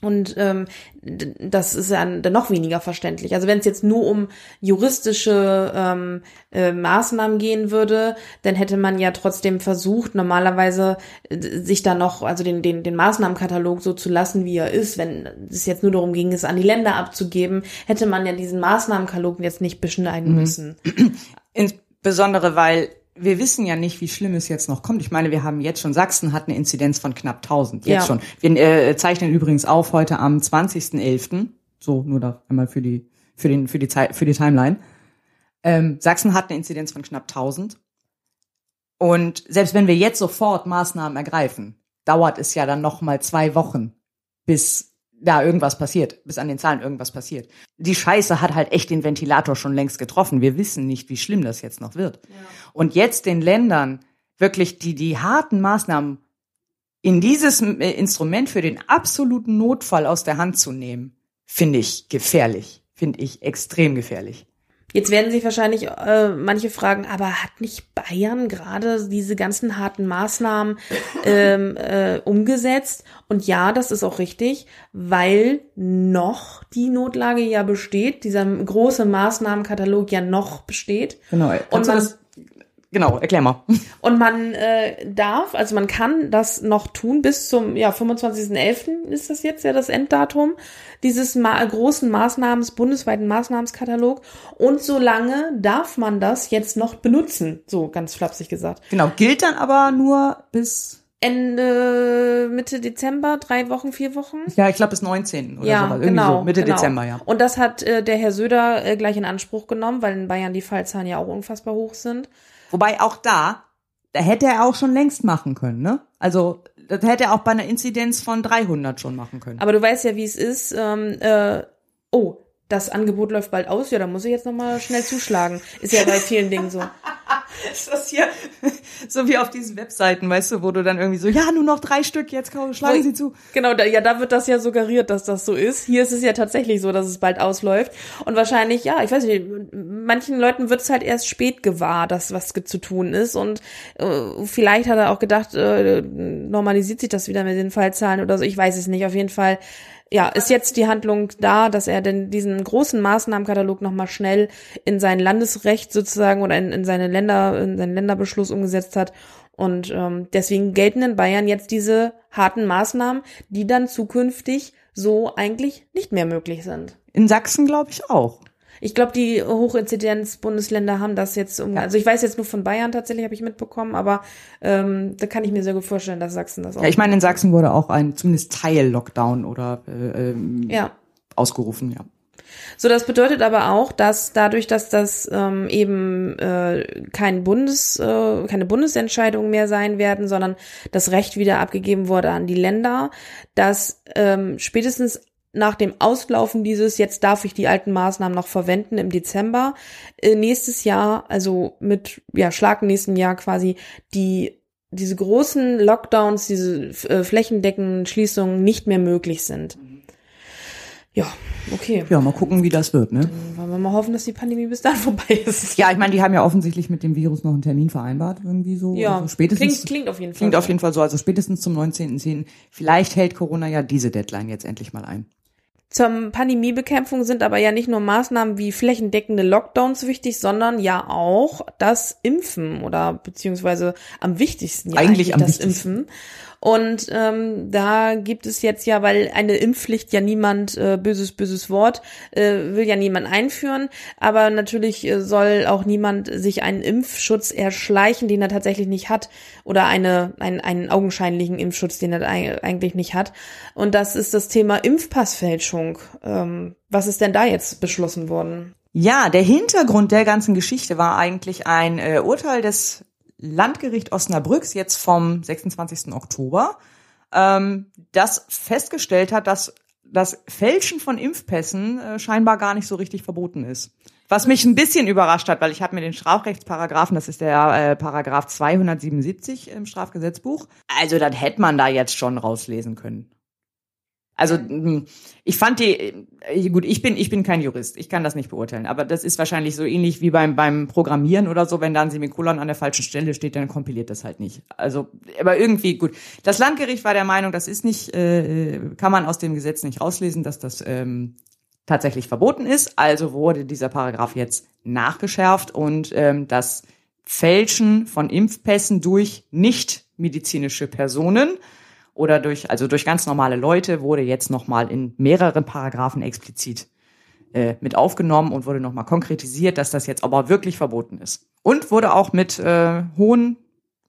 Und ähm, das ist ja dann noch weniger verständlich. Also wenn es jetzt nur um juristische ähm, äh, Maßnahmen gehen würde, dann hätte man ja trotzdem versucht, normalerweise äh, sich da noch, also den, den, den Maßnahmenkatalog so zu lassen, wie er ist. Wenn es jetzt nur darum ging, es an die Länder abzugeben, hätte man ja diesen Maßnahmenkatalog jetzt nicht beschneiden müssen. Insbesondere, weil wir wissen ja nicht, wie schlimm es jetzt noch kommt. Ich meine, wir haben jetzt schon, Sachsen hat eine Inzidenz von knapp 1000, jetzt Ja. schon. Wir äh, zeichnen übrigens auf heute am 20.11., so nur da einmal für die, für den, für die Zeit, für die Timeline. Ähm, Sachsen hat eine Inzidenz von knapp 1000. Und selbst wenn wir jetzt sofort Maßnahmen ergreifen, dauert es ja dann noch mal zwei Wochen, bis da irgendwas passiert, bis an den Zahlen irgendwas passiert. Die Scheiße hat halt echt den Ventilator schon längst getroffen. Wir wissen nicht, wie schlimm das jetzt noch wird. Und jetzt den Ländern wirklich die, die harten Maßnahmen in dieses äh, Instrument für den absoluten Notfall aus der Hand zu nehmen, finde ich gefährlich. Finde ich extrem gefährlich. Jetzt werden sich wahrscheinlich äh, manche fragen, aber hat nicht Bayern gerade diese ganzen harten Maßnahmen ähm, äh, umgesetzt? Und ja, das ist auch richtig, weil noch die Notlage ja besteht, dieser große Maßnahmenkatalog ja noch besteht. Genau. Und Kannst du man, das, genau, erklär mal. und man äh, darf, also man kann das noch tun bis zum ja 25.11. ist das jetzt ja das Enddatum dieses ma großen Maßnahmens bundesweiten Maßnahmenskatalog und solange darf man das jetzt noch benutzen, so ganz flapsig gesagt. Genau, gilt dann aber nur bis, Ende Mitte Dezember, drei Wochen, vier Wochen. ja, ich glaube bis 19. oder ja, sowas. Irgendwie genau. so, Mitte genau. Dezember, ja. Und das hat äh, der Herr Söder äh, gleich in Anspruch genommen, weil in Bayern die Fallzahlen ja auch unfassbar hoch sind. Wobei auch da, da hätte er auch schon längst machen können, ne? Also, das hätte er auch bei einer Inzidenz von 300 schon machen können. Aber du weißt ja, wie es ist. Ähm, äh, oh, das Angebot läuft bald aus. Ja, da muss ich jetzt noch mal schnell zuschlagen. Ist ja bei vielen Dingen so. ist das hier so wie auf diesen Webseiten, weißt du, wo du dann irgendwie so, ja, nur noch drei Stück, jetzt schlagen Sie zu. Genau, da, ja, da wird das ja suggeriert, dass das so ist. Hier ist es ja tatsächlich so, dass es bald ausläuft. Und wahrscheinlich, ja, ich weiß nicht, manchen Leuten wird es halt erst spät gewahr, dass was zu tun ist. Und äh, vielleicht hat er auch gedacht, äh, normalisiert sich das wieder mit den Fallzahlen oder so. Ich weiß es nicht. Auf jeden Fall, ja, ist jetzt die Handlung da, dass er denn diesen großen Maßnahmenkatalog nochmal schnell in sein Landesrecht sozusagen oder in, in seine Länder, in seinen Länderbeschluss umgesetzt hat. Und ähm, deswegen gelten in Bayern jetzt diese harten Maßnahmen, die dann zukünftig so eigentlich nicht mehr möglich sind. In Sachsen glaube ich auch. Ich glaube, die Hochinzidenz-Bundesländer haben das jetzt um. Ja. Also ich weiß jetzt nur von Bayern tatsächlich, habe ich mitbekommen, aber ähm, da kann ich mir sehr gut vorstellen, dass Sachsen das auch. Ja, ich meine, in Sachsen wurde auch ein zumindest Teil-Lockdown oder äh, ähm, ja. ausgerufen, ja. So, das bedeutet aber auch, dass dadurch, dass das ähm, eben äh, kein Bundes, äh, keine Bundesentscheidungen mehr sein werden, sondern das Recht wieder abgegeben wurde an die Länder, dass ähm, spätestens nach dem Auslaufen dieses, jetzt darf ich die alten Maßnahmen noch verwenden im Dezember, äh, nächstes Jahr, also mit ja, Schlag nächsten Jahr quasi die diese großen Lockdowns, diese äh, flächendeckenden Schließungen nicht mehr möglich sind. Ja, okay. Ja, mal gucken, wie das wird, ne? Dann wollen wir mal hoffen, dass die Pandemie bis dahin vorbei ist. Ja, ich meine, die haben ja offensichtlich mit dem Virus noch einen Termin vereinbart, irgendwie so. Ja, also spätestens, klingt, klingt auf jeden Fall. Klingt auf jeden Fall so, also spätestens zum 19.10. Vielleicht hält Corona ja diese Deadline jetzt endlich mal ein. Zur Pandemiebekämpfung sind aber ja nicht nur Maßnahmen wie flächendeckende Lockdowns wichtig, sondern ja auch das Impfen oder beziehungsweise am wichtigsten ja eigentlich, eigentlich am das wichtigsten. Impfen. Und ähm, da gibt es jetzt ja, weil eine Impfpflicht ja niemand, äh, böses, böses Wort, äh, will ja niemand einführen, aber natürlich äh, soll auch niemand sich einen Impfschutz erschleichen, den er tatsächlich nicht hat, oder eine, ein, einen augenscheinlichen Impfschutz, den er eigentlich nicht hat. Und das ist das Thema Impfpassfälschung. Ähm, was ist denn da jetzt beschlossen worden? Ja, der Hintergrund der ganzen Geschichte war eigentlich ein äh, Urteil des Landgericht Osnabrücks jetzt vom 26. Oktober, ähm, das festgestellt hat, dass das Fälschen von Impfpässen äh, scheinbar gar nicht so richtig verboten ist. Was mich ein bisschen überrascht hat, weil ich habe mir den Strafrechtsparagraphen, das ist der äh, Paragraph 277 im Strafgesetzbuch, also dann hätte man da jetzt schon rauslesen können. Also hm, ich fand die äh, gut, ich bin ich bin kein Jurist, ich kann das nicht beurteilen, aber das ist wahrscheinlich so ähnlich wie beim beim Programmieren oder so, wenn da ein Semikolon an der falschen Stelle steht, dann kompiliert das halt nicht. Also aber irgendwie gut. Das Landgericht war der Meinung, das ist nicht äh, kann man aus dem Gesetz nicht rauslesen, dass das ähm, tatsächlich verboten ist. Also wurde dieser Paragraph jetzt nachgeschärft und ähm, das Fälschen von Impfpässen durch nicht medizinische Personen oder durch, also durch ganz normale Leute wurde jetzt nochmal in mehreren Paragraphen explizit äh, mit aufgenommen und wurde nochmal konkretisiert, dass das jetzt aber wirklich verboten ist. Und wurde auch mit äh, hohen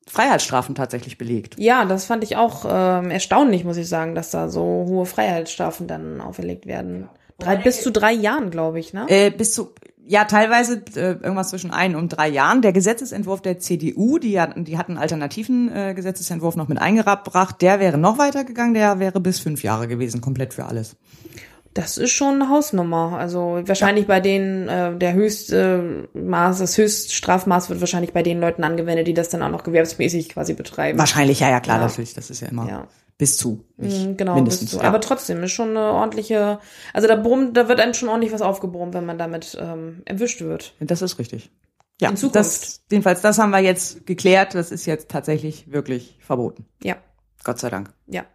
Freiheitsstrafen tatsächlich belegt. Ja, das fand ich auch ähm, erstaunlich, muss ich sagen, dass da so hohe Freiheitsstrafen dann auferlegt werden. Drei, bis zu drei Jahren, glaube ich, ne? Äh, bis zu ja, teilweise äh, irgendwas zwischen ein und drei Jahren. Der Gesetzesentwurf der CDU, die, ja, die hat einen alternativen äh, Gesetzesentwurf noch mit eingebracht, der wäre noch weitergegangen, der wäre bis fünf Jahre gewesen, komplett für alles. Das ist schon eine Hausnummer. Also wahrscheinlich ja. bei denen äh, der höchste Maß, das Höchststrafmaß wird wahrscheinlich bei den Leuten angewendet, die das dann auch noch gewerbsmäßig quasi betreiben. Wahrscheinlich, ja, ja, klar, ja. natürlich. Das ist ja immer. Ja bis zu. Nicht mhm, genau, mindestens, bis zu. Ja. Aber trotzdem ist schon eine ordentliche, also da brummt, da wird einem schon ordentlich was aufgebrummt, wenn man damit ähm, erwischt wird. Das ist richtig. Ja, In Zukunft. Das, jedenfalls, das haben wir jetzt geklärt. Das ist jetzt tatsächlich wirklich verboten. Ja. Gott sei Dank. Ja.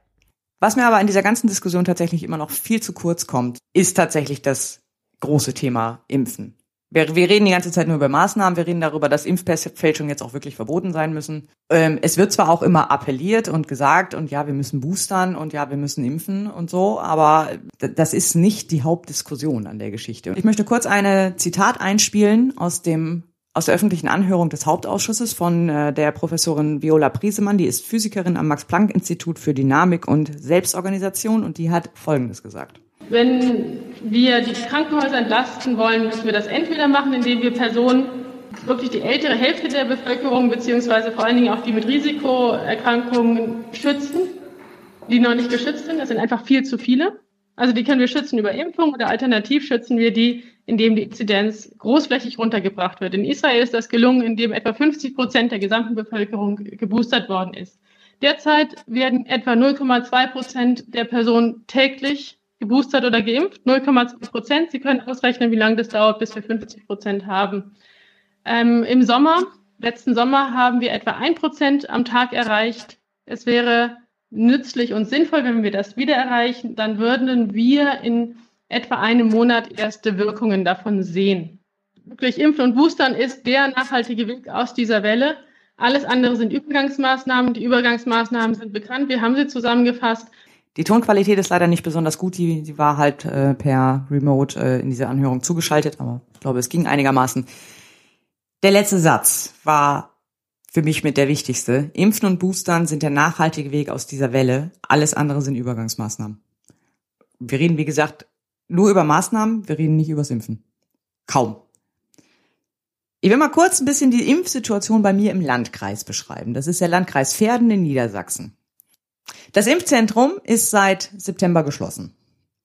Was mir aber in dieser ganzen Diskussion tatsächlich immer noch viel zu kurz kommt, ist tatsächlich das große Thema Impfen. Wir, wir reden die ganze Zeit nur über Maßnahmen, wir reden darüber, dass Impffälschungen jetzt auch wirklich verboten sein müssen. Ähm, es wird zwar auch immer appelliert und gesagt, und ja, wir müssen boostern und ja, wir müssen impfen und so, aber das ist nicht die Hauptdiskussion an der Geschichte. Ich möchte kurz eine Zitat einspielen aus dem aus der öffentlichen Anhörung des Hauptausschusses von äh, der Professorin Viola Priesemann, die ist Physikerin am Max-Planck-Institut für Dynamik und Selbstorganisation und die hat Folgendes gesagt. Wenn wir die Krankenhäuser entlasten wollen, müssen wir das entweder machen, indem wir Personen, wirklich die ältere Hälfte der Bevölkerung, beziehungsweise vor allen Dingen auch die mit Risikoerkrankungen schützen, die noch nicht geschützt sind. Das sind einfach viel zu viele. Also die können wir schützen über Impfung oder alternativ schützen wir die, indem die Inzidenz großflächig runtergebracht wird. In Israel ist das gelungen, indem etwa 50 Prozent der gesamten Bevölkerung geboostert worden ist. Derzeit werden etwa 0,2 Prozent der Personen täglich geboostert oder geimpft, 0,2 Prozent. Sie können ausrechnen, wie lange das dauert, bis wir 50 Prozent haben. Ähm, Im Sommer, letzten Sommer, haben wir etwa ein Prozent am Tag erreicht. Es wäre nützlich und sinnvoll, wenn wir das wieder erreichen, dann würden wir in etwa einem Monat erste Wirkungen davon sehen. Wirklich Impfen und Boostern ist der nachhaltige Weg aus dieser Welle. Alles andere sind Übergangsmaßnahmen. Die Übergangsmaßnahmen sind bekannt. Wir haben sie zusammengefasst. Die Tonqualität ist leider nicht besonders gut. Die, die war halt äh, per Remote äh, in diese Anhörung zugeschaltet, aber ich glaube, es ging einigermaßen. Der letzte Satz war für mich mit der wichtigste. Impfen und Boostern sind der nachhaltige Weg aus dieser Welle. Alles andere sind Übergangsmaßnahmen. Wir reden, wie gesagt, nur über Maßnahmen, wir reden nicht übers Impfen. Kaum. Ich will mal kurz ein bisschen die Impfsituation bei mir im Landkreis beschreiben. Das ist der Landkreis Verden in Niedersachsen. Das Impfzentrum ist seit September geschlossen.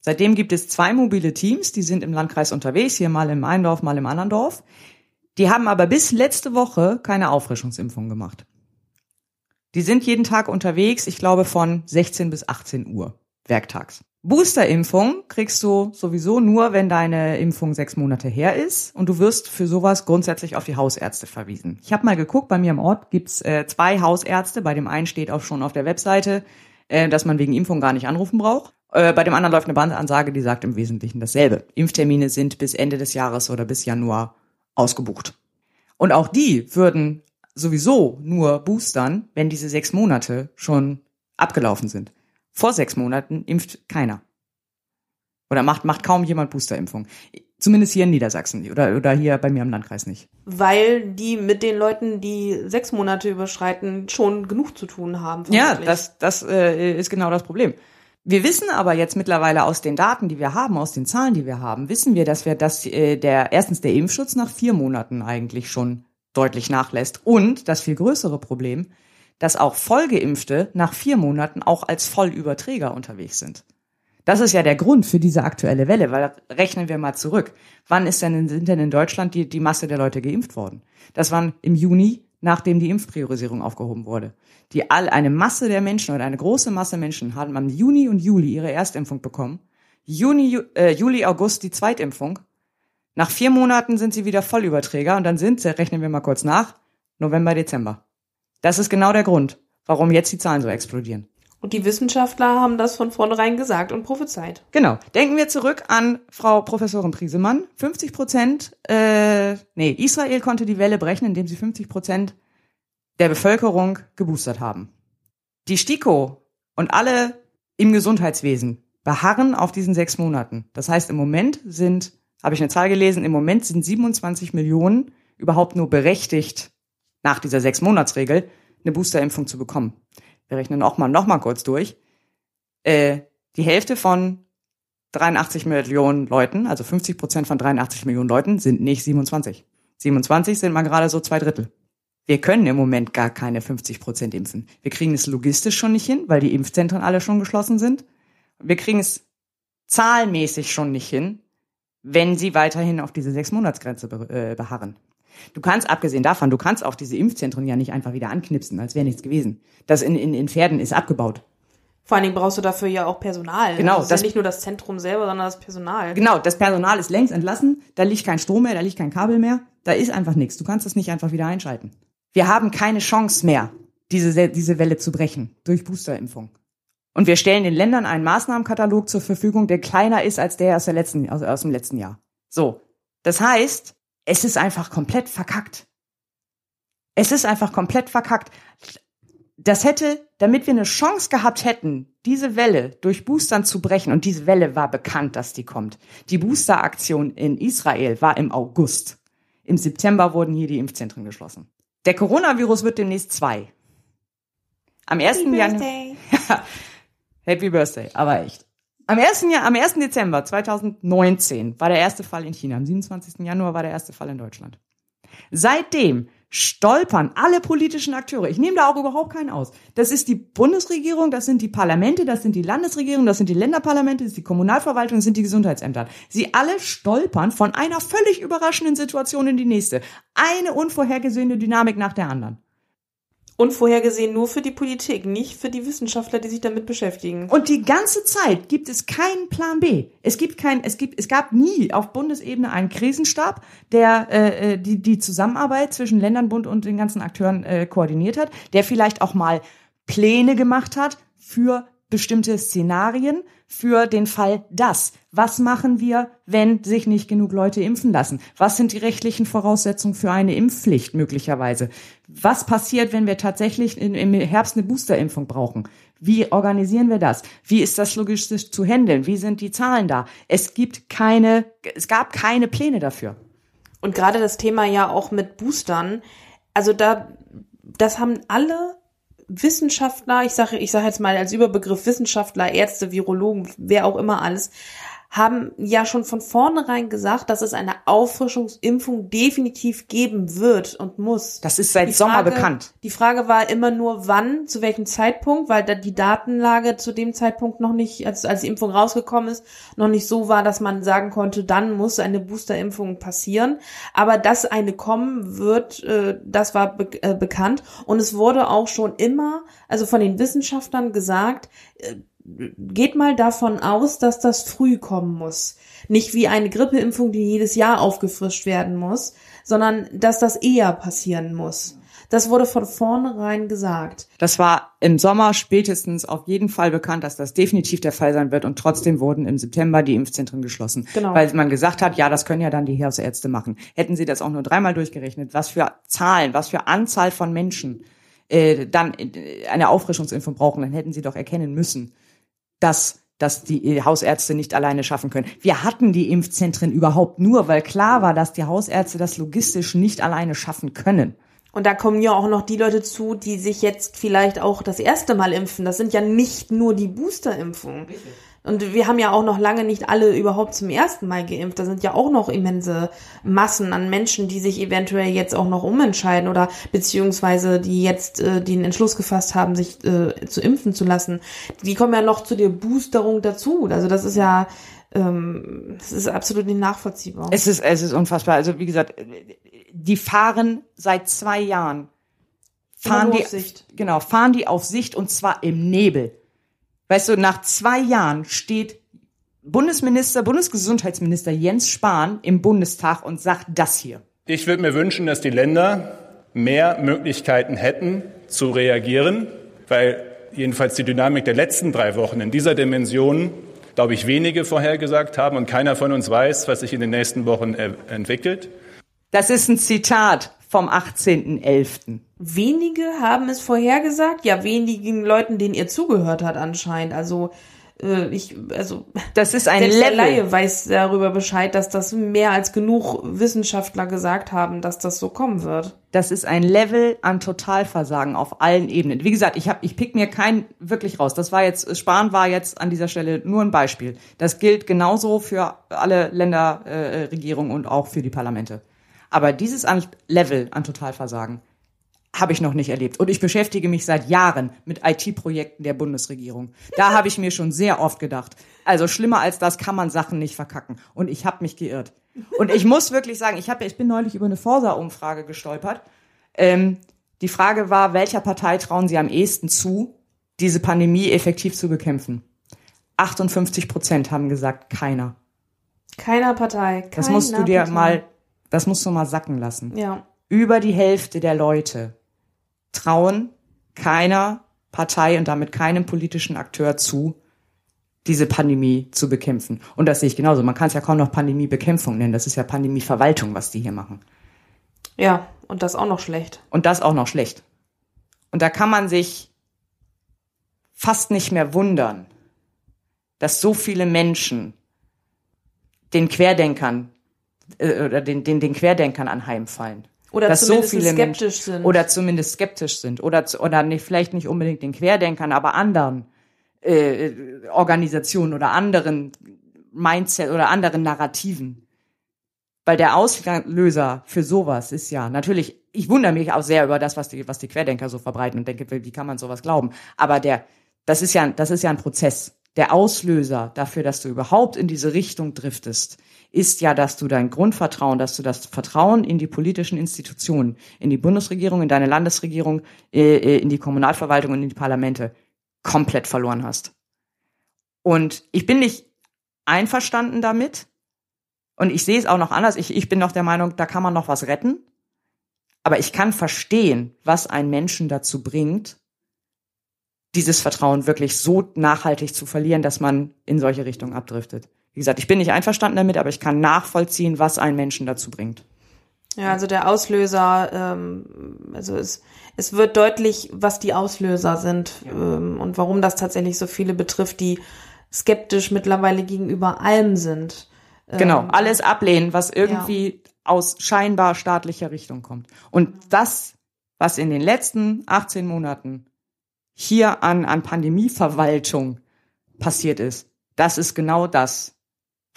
Seitdem gibt es zwei mobile Teams, die sind im Landkreis unterwegs, hier mal im einen Dorf, mal im anderen Dorf. Die haben aber bis letzte Woche keine Auffrischungsimpfung gemacht. Die sind jeden Tag unterwegs, ich glaube von 16 bis 18 Uhr werktags. Boosterimpfung kriegst du sowieso nur, wenn deine Impfung sechs Monate her ist und du wirst für sowas grundsätzlich auf die Hausärzte verwiesen. Ich habe mal geguckt, bei mir im Ort gibt's äh, zwei Hausärzte, bei dem einen steht auch schon auf der Webseite, äh, dass man wegen Impfung gar nicht anrufen braucht. Äh, bei dem anderen läuft eine Bandansage, die sagt im Wesentlichen dasselbe. Impftermine sind bis Ende des Jahres oder bis Januar ausgebucht. Und auch die würden sowieso nur boostern, wenn diese sechs Monate schon abgelaufen sind. Vor sechs Monaten impft keiner. Oder macht, macht kaum jemand Boosterimpfung. Zumindest hier in Niedersachsen oder, oder hier bei mir im Landkreis nicht. Weil die mit den Leuten, die sechs Monate überschreiten, schon genug zu tun haben. Ja, das, das äh, ist genau das Problem. Wir wissen aber jetzt mittlerweile aus den Daten, die wir haben, aus den Zahlen, die wir haben, wissen wir, dass wir, dass äh, der erstens der Impfschutz nach vier Monaten eigentlich schon deutlich nachlässt und das viel größere Problem, dass auch Vollgeimpfte nach vier Monaten auch als Vollüberträger unterwegs sind. Das ist ja der Grund für diese aktuelle Welle, weil rechnen wir mal zurück. Wann ist denn, sind denn in Deutschland die, die Masse der Leute geimpft worden? Das waren im Juni, nachdem die Impfpriorisierung aufgehoben wurde. Die all, eine Masse der Menschen oder eine große Masse Menschen haben am Juni und Juli ihre Erstimpfung bekommen. Juni, äh, Juli, August die Zweitimpfung. Nach vier Monaten sind sie wieder Vollüberträger und dann sind sie, rechnen wir mal kurz nach, November, Dezember. Das ist genau der Grund, warum jetzt die Zahlen so explodieren. Und die Wissenschaftler haben das von vornherein gesagt und prophezeit. Genau. Denken wir zurück an Frau Professorin Priesemann. 50 Prozent, äh, nee, Israel konnte die Welle brechen, indem sie 50 Prozent der Bevölkerung geboostert haben. Die STIKO und alle im Gesundheitswesen beharren auf diesen sechs Monaten. Das heißt, im Moment sind, habe ich eine Zahl gelesen, im Moment sind 27 Millionen überhaupt nur berechtigt, nach dieser Sechs-Monats-Regel eine Boosterimpfung zu bekommen. Wir rechnen auch mal noch mal kurz durch. Äh, die Hälfte von 83 Millionen Leuten, also 50 Prozent von 83 Millionen Leuten, sind nicht 27. 27 sind mal gerade so zwei Drittel. Wir können im Moment gar keine 50 Prozent impfen. Wir kriegen es logistisch schon nicht hin, weil die Impfzentren alle schon geschlossen sind. Wir kriegen es zahlenmäßig schon nicht hin, wenn sie weiterhin auf diese Sechs-Monats-Grenze äh, beharren. Du kannst, abgesehen davon, du kannst auch diese Impfzentren ja nicht einfach wieder anknipsen, als wäre nichts gewesen. Das in, in, in Pferden ist abgebaut. Vor allen Dingen brauchst du dafür ja auch Personal. Genau. Also das ist ja nicht nur das Zentrum selber, sondern das Personal. Genau, das Personal ist längst entlassen, da liegt kein Strom mehr, da liegt kein Kabel mehr, da ist einfach nichts. Du kannst das nicht einfach wieder einschalten. Wir haben keine Chance mehr, diese, diese Welle zu brechen durch Boosterimpfung. Und wir stellen den Ländern einen Maßnahmenkatalog zur Verfügung, der kleiner ist als der aus, der letzten, aus, aus dem letzten Jahr. So. Das heißt, es ist einfach komplett verkackt. Es ist einfach komplett verkackt. Das hätte, damit wir eine Chance gehabt hätten, diese Welle durch Boostern zu brechen, und diese Welle war bekannt, dass die kommt. Die Boosteraktion in Israel war im August. Im September wurden hier die Impfzentren geschlossen. Der Coronavirus wird demnächst zwei. Am 1. Januar. Happy Birthday, aber echt. Am 1. Jahr, am 1. Dezember 2019 war der erste Fall in China. Am 27. Januar war der erste Fall in Deutschland. Seitdem stolpern alle politischen Akteure. Ich nehme da auch überhaupt keinen aus. Das ist die Bundesregierung, das sind die Parlamente, das sind die Landesregierungen, das sind die Länderparlamente, das ist die Kommunalverwaltung, das sind die Gesundheitsämter. Sie alle stolpern von einer völlig überraschenden Situation in die nächste. Eine unvorhergesehene Dynamik nach der anderen. Unvorhergesehen nur für die Politik, nicht für die Wissenschaftler, die sich damit beschäftigen. Und die ganze Zeit gibt es keinen Plan B. Es gibt kein, es gibt, es gab nie auf Bundesebene einen Krisenstab, der äh, die die Zusammenarbeit zwischen Ländern, Bund und den ganzen Akteuren äh, koordiniert hat, der vielleicht auch mal Pläne gemacht hat für bestimmte Szenarien für den Fall das. Was machen wir, wenn sich nicht genug Leute impfen lassen? Was sind die rechtlichen Voraussetzungen für eine Impfpflicht möglicherweise? Was passiert, wenn wir tatsächlich im Herbst eine Boosterimpfung brauchen? Wie organisieren wir das? Wie ist das logistisch zu handeln? Wie sind die Zahlen da? Es gibt keine, es gab keine Pläne dafür. Und gerade das Thema ja auch mit Boostern, also da, das haben alle Wissenschaftler, ich sage ich sage jetzt mal als Überbegriff Wissenschaftler, Ärzte, Virologen, wer auch immer alles, haben ja schon von vornherein gesagt, dass es eine Auffrischungsimpfung definitiv geben wird und muss. Das ist seit Die Sommer Frage- bekannt. Die Frage war immer nur, wann, zu welchem Zeitpunkt, weil da die Datenlage zu dem Zeitpunkt noch nicht, als, als die Impfung rausgekommen ist, noch nicht so war, dass man sagen konnte, dann muss eine Boosterimpfung passieren. Aber dass eine kommen wird, äh, das war be äh, bekannt. Und es wurde auch schon immer, also von den Wissenschaftlern gesagt, äh, geht mal davon aus, dass das früh kommen muss. Nicht wie eine Grippeimpfung, die jedes Jahr aufgefrischt werden muss, sondern dass das eher passieren muss. Das wurde von vornherein gesagt. Das war im Sommer spätestens auf jeden Fall bekannt, dass das definitiv der Fall sein wird. Und trotzdem wurden im September die Impfzentren geschlossen. Genau. Weil man gesagt hat, ja, das können ja dann die Hausärzte machen. Hätten sie das auch nur dreimal durchgerechnet, was für Zahlen, was für Anzahl von Menschen äh, dann äh, eine Auffrischungsimpfung brauchen, dann hätten sie doch erkennen müssen, dass dass die Hausärzte nicht alleine schaffen können. Wir hatten die Impfzentren überhaupt nur, weil klar war, dass die Hausärzte das logistisch nicht alleine schaffen können. Und da kommen ja auch noch die Leute zu, die sich jetzt vielleicht auch das erste Mal impfen. Das sind ja nicht nur die Boosterimpfungen. Und wir haben ja auch noch lange nicht alle überhaupt zum ersten Mal geimpft. Da sind ja auch noch immense Massen an Menschen, die sich eventuell jetzt auch noch umentscheiden oder beziehungsweise die jetzt äh, den Entschluss gefasst haben, sich äh, zu impfen zu lassen. Die kommen ja noch zu der Boosterung dazu. Also das ist ja, ähm, das ist absolut nicht nachvollziehbar. Es ist, es ist unfassbar. Also wie gesagt, die fahren seit zwei Jahren. Fahren die, auf Sicht. genau, fahren die auf Sicht und zwar im Nebel. Weißt du, nach zwei Jahren steht Bundesminister, Bundesgesundheitsminister Jens Spahn im Bundestag und sagt das hier. Ich würde mir wünschen, dass die Länder mehr Möglichkeiten hätten zu reagieren, weil jedenfalls die Dynamik der letzten drei Wochen in dieser Dimension, glaube ich, wenige vorhergesagt haben und keiner von uns weiß, was sich in den nächsten Wochen entwickelt. Das ist ein Zitat vom 18.11. Wenige haben es vorhergesagt, ja, wenigen Leuten, denen ihr zugehört hat anscheinend. Also äh, ich, also Das ist ein selbst der Level. Laie weiß darüber Bescheid, dass das mehr als genug Wissenschaftler gesagt haben, dass das so kommen wird. Das ist ein Level an Totalversagen auf allen Ebenen. Wie gesagt, ich habe, ich pick mir keinen wirklich raus. Das war jetzt, Spahn war jetzt an dieser Stelle nur ein Beispiel. Das gilt genauso für alle Länderregierungen äh, und auch für die Parlamente. Aber dieses Level an Totalversagen habe ich noch nicht erlebt. Und ich beschäftige mich seit Jahren mit IT-Projekten der Bundesregierung. Da habe ich mir schon sehr oft gedacht, also schlimmer als das kann man Sachen nicht verkacken. Und ich habe mich geirrt. Und ich muss wirklich sagen, ich, hab, ich bin neulich über eine Forsa-Umfrage gestolpert. Ähm, die Frage war, welcher Partei trauen Sie am ehesten zu, diese Pandemie effektiv zu bekämpfen? 58 Prozent haben gesagt, keiner. Keiner Partei. Keiner Das musst du dir Partei. mal, das musst du mal sacken lassen Ja. über die Hälfte der Leute trauen keiner Partei und damit keinem politischen Akteur zu, diese Pandemie zu bekämpfen. Und das sehe ich genauso. Man kann es ja kaum noch Pandemiebekämpfung nennen. Das ist ja Pandemieverwaltung, was die hier machen. Ja, und das auch noch schlecht. Und das auch noch schlecht. Und da kann man sich fast nicht mehr wundern, dass so viele Menschen den Querdenkern äh, oder den, den, den Querdenkern anheimfallen. Oder dass so zumindest viele skeptisch Menschen, sind. Oder zumindest skeptisch sind. Oder, oder nicht, vielleicht nicht unbedingt den Querdenkern, aber anderen äh, Organisationen oder anderen Mindset oder anderen Narrativen. Weil der Auslöser für sowas ist ja natürlich, ich wundere mich auch sehr über das, was die, was die Querdenker so verbreiten und denke, wie kann man sowas glauben? Aber der, das ist ja, das ist ja ein Prozess. Der Auslöser dafür, dass du überhaupt in diese Richtung driftest, ist ja, dass du dein Grundvertrauen, dass du das Vertrauen in die politischen Institutionen, in die Bundesregierung, in deine Landesregierung, äh, äh, in die Kommunalverwaltung und in die Parlamente komplett verloren hast. Und ich bin nicht einverstanden damit. Und ich sehe es auch noch anders. Ich, ich bin noch der Meinung, da kann man noch was retten. Aber ich kann verstehen, was einen Menschen dazu bringt, dieses Vertrauen wirklich so nachhaltig zu verlieren, dass man in solche Richtungen abdriftet. Wie gesagt, ich bin nicht einverstanden damit, aber ich kann nachvollziehen, was einen Menschen dazu bringt. Ja, also der Auslöser, ähm, also es, es wird deutlich, was die Auslöser sind ähm, und warum das tatsächlich so viele betrifft, die skeptisch mittlerweile gegenüber allem sind. Genau, alles ablehnen, was irgendwie aus scheinbar staatlicher Richtung kommt. Und das, was in den letzten 18 Monaten hier an, an Pandemieverwaltung passiert ist, das ist genau das,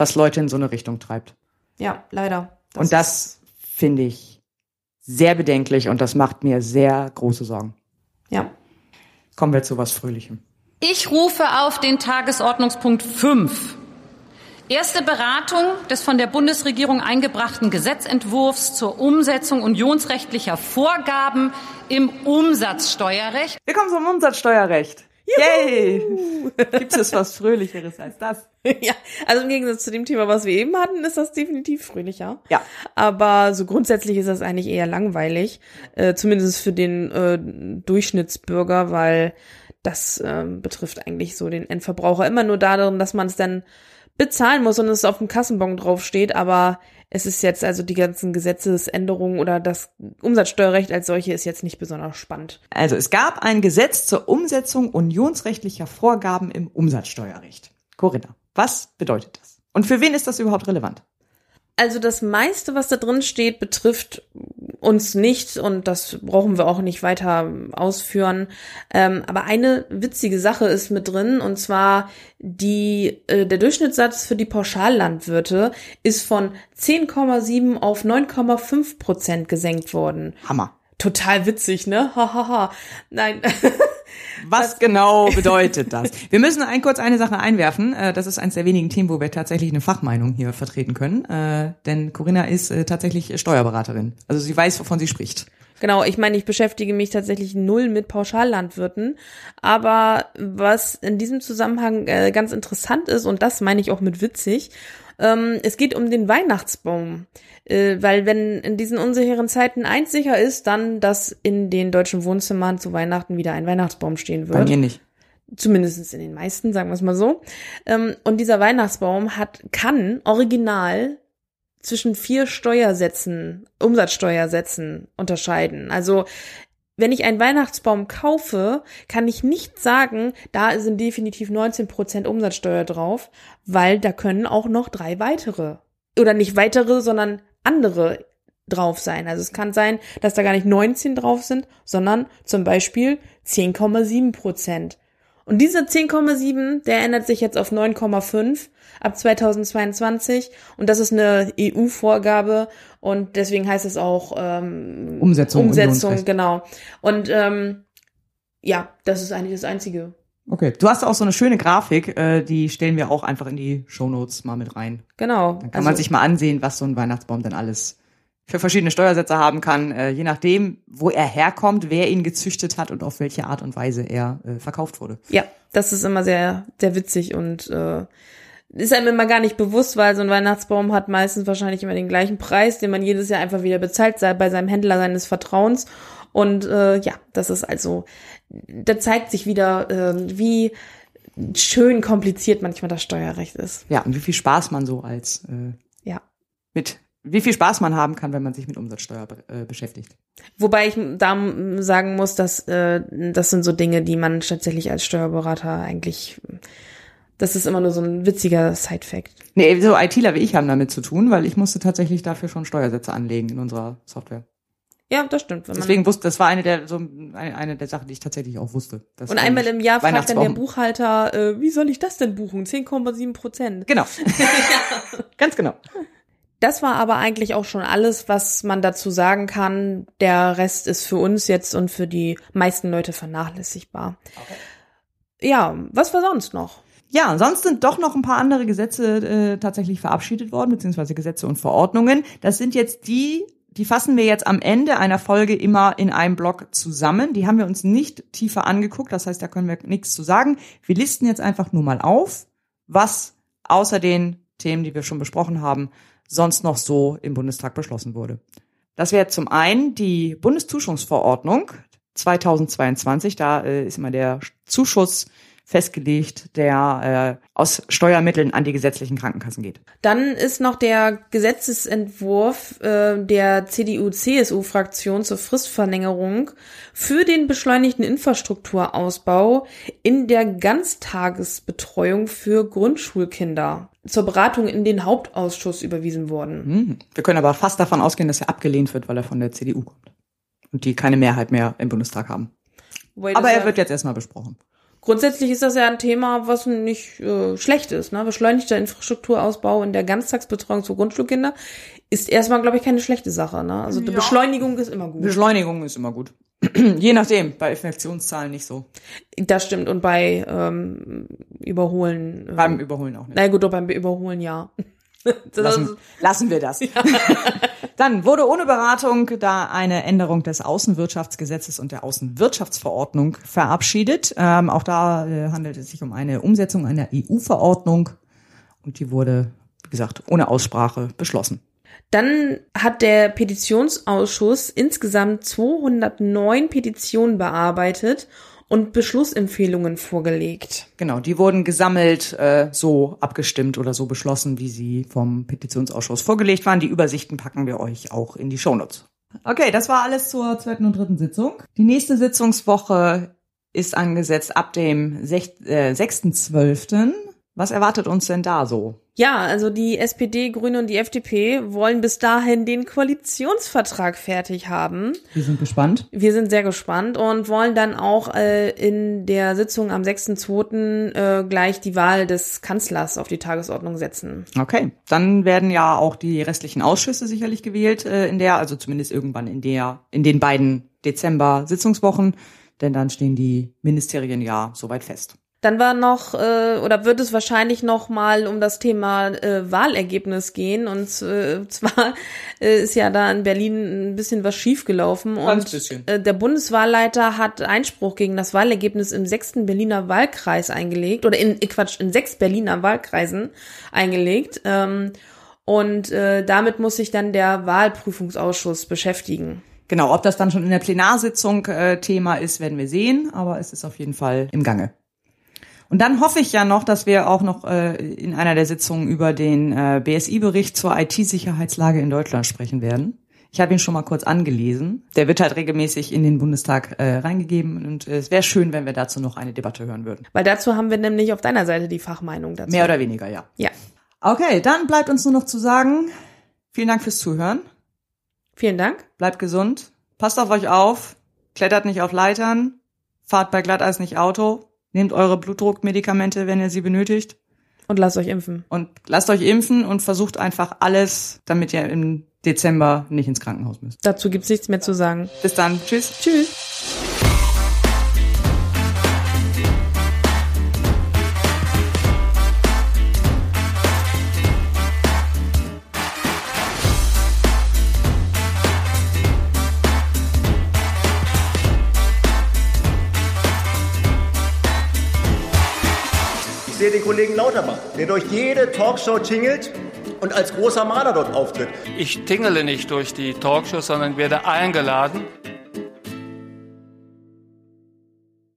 was Leute in so eine Richtung treibt. Ja, leider. Das und das finde ich sehr bedenklich und das macht mir sehr große Sorgen. Ja. Kommen wir zu was Fröhlichem. Ich rufe auf den Tagesordnungspunkt 5. Erste Beratung des von der Bundesregierung eingebrachten Gesetzentwurfs zur Umsetzung unionsrechtlicher Vorgaben im Umsatzsteuerrecht. Wir kommen zum Umsatzsteuerrecht. Yay! Gibt es was Fröhlicheres als das? ja, also im Gegensatz zu dem Thema, was wir eben hatten, ist das definitiv fröhlicher. Ja. Aber so grundsätzlich ist das eigentlich eher langweilig, äh, zumindest für den äh, Durchschnittsbürger, weil das äh, betrifft eigentlich so den Endverbraucher immer nur darin, dass man es dann bezahlen muss und es auf dem Kassenbon draufsteht, aber es ist jetzt also die ganzen Gesetzesänderungen oder das Umsatzsteuerrecht als solche ist jetzt nicht besonders spannend. Also es gab ein Gesetz zur Umsetzung unionsrechtlicher Vorgaben im Umsatzsteuerrecht. Corinna, was bedeutet das? Und für wen ist das überhaupt relevant? Also das meiste, was da drin steht, betrifft uns nicht und das brauchen wir auch nicht weiter ausführen. Ähm, aber eine witzige Sache ist mit drin und zwar die äh, der Durchschnittssatz für die Pauschallandwirte ist von 10,7 auf 9,5 Prozent gesenkt worden. Hammer. Total witzig, ne? Hahaha. Nein. Was genau bedeutet das? Wir müssen ein kurz eine Sache einwerfen. Äh, das ist eines der wenigen Themen, wo wir tatsächlich eine Fachmeinung hier vertreten können. Äh, denn Corinna ist äh, tatsächlich Steuerberaterin. Also sie weiß, wovon sie spricht. Genau, ich meine, ich beschäftige mich tatsächlich null mit Pauschallandwirten. Aber was in diesem Zusammenhang ganz interessant ist, und das meine ich auch mit witzig, ähm, es geht um den Weihnachtsbaum. Äh, weil wenn in diesen unsicheren Zeiten eins sicher ist, dann, dass in den deutschen Wohnzimmern zu Weihnachten wieder ein Weihnachtsbaum stehen wird. Bei mir nicht. Zumindest in den meisten, sagen wir es mal so. Ähm, und dieser Weihnachtsbaum hat, kann original zwischen vier Steuersätzen, Umsatzsteuersätzen unterscheiden. Also wenn ich einen Weihnachtsbaum kaufe, kann ich nicht sagen, da sind definitiv 19% Umsatzsteuer drauf, weil da können auch noch drei weitere. Oder nicht weitere, sondern andere drauf sein. Also es kann sein, dass da gar nicht 19 drauf sind, sondern zum Beispiel 10,7 Prozent. Und dieser 10,7, der ändert sich jetzt auf 9,5 ab 2022 und das ist eine EU-Vorgabe und deswegen heißt es auch ähm, Umsetzung. Umsetzung, genau. Und ähm, ja, das ist eigentlich das Einzige. Okay, du hast auch so eine schöne Grafik, äh, die stellen wir auch einfach in die Shownotes mal mit rein. Genau. Dann kann also, man sich mal ansehen, was so ein Weihnachtsbaum denn alles für verschiedene Steuersätze haben kann, äh, je nachdem, wo er herkommt, wer ihn gezüchtet hat und auf welche Art und Weise er äh, verkauft wurde. Ja, das ist immer sehr, sehr witzig und äh, ist einem immer gar nicht bewusst, weil so ein Weihnachtsbaum hat meistens wahrscheinlich immer den gleichen Preis, den man jedes Jahr einfach wieder bezahlt, sei bei seinem Händler seines Vertrauens. Und äh, ja, das ist also, da zeigt sich wieder, äh, wie schön kompliziert manchmal das Steuerrecht ist. Ja, und wie viel Spaß man so als äh, ja mit wie viel Spaß man haben kann, wenn man sich mit Umsatzsteuer äh, beschäftigt. Wobei ich da sagen muss, dass äh, das sind so Dinge, die man tatsächlich als Steuerberater eigentlich das ist immer nur so ein witziger Side-Fact. Nee, so ITler wie ich haben damit zu tun, weil ich musste tatsächlich dafür schon Steuersätze anlegen in unserer Software. Ja, das stimmt. Deswegen wusste, das war eine der so eine, eine der Sachen, die ich tatsächlich auch wusste. Und einmal im Jahr fragt dann der Buchhalter, äh, wie soll ich das denn buchen? 10,7 Prozent. Genau. Ganz genau. Das war aber eigentlich auch schon alles, was man dazu sagen kann. Der Rest ist für uns jetzt und für die meisten Leute vernachlässigbar. Okay. Ja, was war sonst noch? Ja, sonst sind doch noch ein paar andere Gesetze äh, tatsächlich verabschiedet worden, beziehungsweise Gesetze und Verordnungen. Das sind jetzt die, die fassen wir jetzt am Ende einer Folge immer in einem Block zusammen. Die haben wir uns nicht tiefer angeguckt, das heißt, da können wir nichts zu sagen. Wir listen jetzt einfach nur mal auf, was außer den Themen, die wir schon besprochen haben, sonst noch so im Bundestag beschlossen wurde. Das wäre zum einen die Bundeszuschussverordnung. 2022. Da äh, ist immer der Zuschuss festgelegt, der äh, aus Steuermitteln an die gesetzlichen Krankenkassen geht. Dann ist noch der Gesetzesentwurf äh, der CDU-CSU-Fraktion zur Fristverlängerung für den beschleunigten Infrastrukturausbau in der Ganztagesbetreuung für Grundschulkinder zur Beratung in den Hauptausschuss überwiesen worden. Hm. Wir können aber fast davon ausgehen, dass er abgelehnt wird, weil er von der CDU kommt und die keine Mehrheit mehr im Bundestag haben. Aber er wird jetzt erstmal besprochen. Grundsätzlich ist das ja ein Thema, was nicht äh, schlecht ist. Ne? Beschleunigter Infrastrukturausbau in der Ganztagsbetreuung für Grundschulkinder ist erstmal, glaube ich, keine schlechte Sache. Ne? Also ja. Beschleunigung ist immer gut. Beschleunigung ist immer gut. Je nachdem, bei Infektionszahlen nicht so. Das stimmt. Und bei ähm, Überholen. Äh, beim Überholen auch nicht. Na gut, doch beim Überholen ja. lassen, lassen wir das. Ja. Dann wurde ohne Beratung da eine Änderung des Außenwirtschaftsgesetzes und der Außenwirtschaftsverordnung verabschiedet. Ähm, auch da äh, handelt es sich um eine Umsetzung einer EU-Verordnung und die wurde, wie gesagt, ohne Aussprache beschlossen. Dann hat der Petitionsausschuss insgesamt 209 Petitionen bearbeitet und Beschlussempfehlungen vorgelegt. Genau, die wurden gesammelt, äh, so abgestimmt oder so beschlossen, wie sie vom Petitionsausschuss vorgelegt waren. Die Übersichten packen wir euch auch in die Shownotes. Okay, das war alles zur zweiten und dritten Sitzung. Die nächste Sitzungswoche ist angesetzt ab dem 6.12. Äh, Was erwartet uns denn da so? Ja, also die SPD, Grüne und die FDP wollen bis dahin den Koalitionsvertrag fertig haben. Wir sind gespannt. Wir sind sehr gespannt und wollen dann auch äh, in der Sitzung am 6.2. Äh, gleich die Wahl des Kanzlers auf die Tagesordnung setzen. Okay, dann werden ja auch die restlichen Ausschüsse sicherlich gewählt äh, in der, also zumindest irgendwann in der, in den beiden Dezember-Sitzungswochen, denn dann stehen die Ministerien ja soweit fest. Dann war noch äh, oder wird es wahrscheinlich noch mal um das Thema äh, Wahlergebnis gehen und äh, zwar äh, ist ja da in Berlin ein bisschen was schiefgelaufen und bisschen. Äh, der Bundeswahlleiter hat Einspruch gegen das Wahlergebnis im sechsten Berliner Wahlkreis eingelegt oder in äh, Quatsch in sechs Berliner Wahlkreisen eingelegt ähm, und äh, damit muss sich dann der Wahlprüfungsausschuss beschäftigen. Genau, ob das dann schon in der Plenarsitzung äh, Thema ist, werden wir sehen, aber es ist auf jeden Fall im Gange. Und dann hoffe ich ja noch, dass wir auch noch äh, in einer der Sitzungen über den äh, BSI-Bericht zur IT-Sicherheitslage in Deutschland sprechen werden. Ich habe ihn schon mal kurz angelesen. Der wird halt regelmäßig in den Bundestag äh, reingegeben und äh, es wäre schön, wenn wir dazu noch eine Debatte hören würden. Weil dazu haben wir nämlich auf deiner Seite die Fachmeinung dazu. Mehr oder weniger, ja. Ja. Okay, dann bleibt uns nur noch zu sagen, vielen Dank fürs Zuhören. Vielen Dank. Bleibt gesund. Passt auf euch auf. Klettert nicht auf Leitern. Fahrt bei Glatteis nicht Auto. Nehmt eure Blutdruckmedikamente, wenn ihr sie benötigt. Und lasst euch impfen. Und lasst euch impfen und versucht einfach alles, damit ihr im Dezember nicht ins Krankenhaus müsst. Dazu gibt's nichts mehr zu sagen. Bis dann. Tschüss. Tschüss. Lauterbach, der durch jede Talkshow tingelt und als großer Maler dort auftritt. Ich tingele nicht durch die Talkshows, sondern werde eingeladen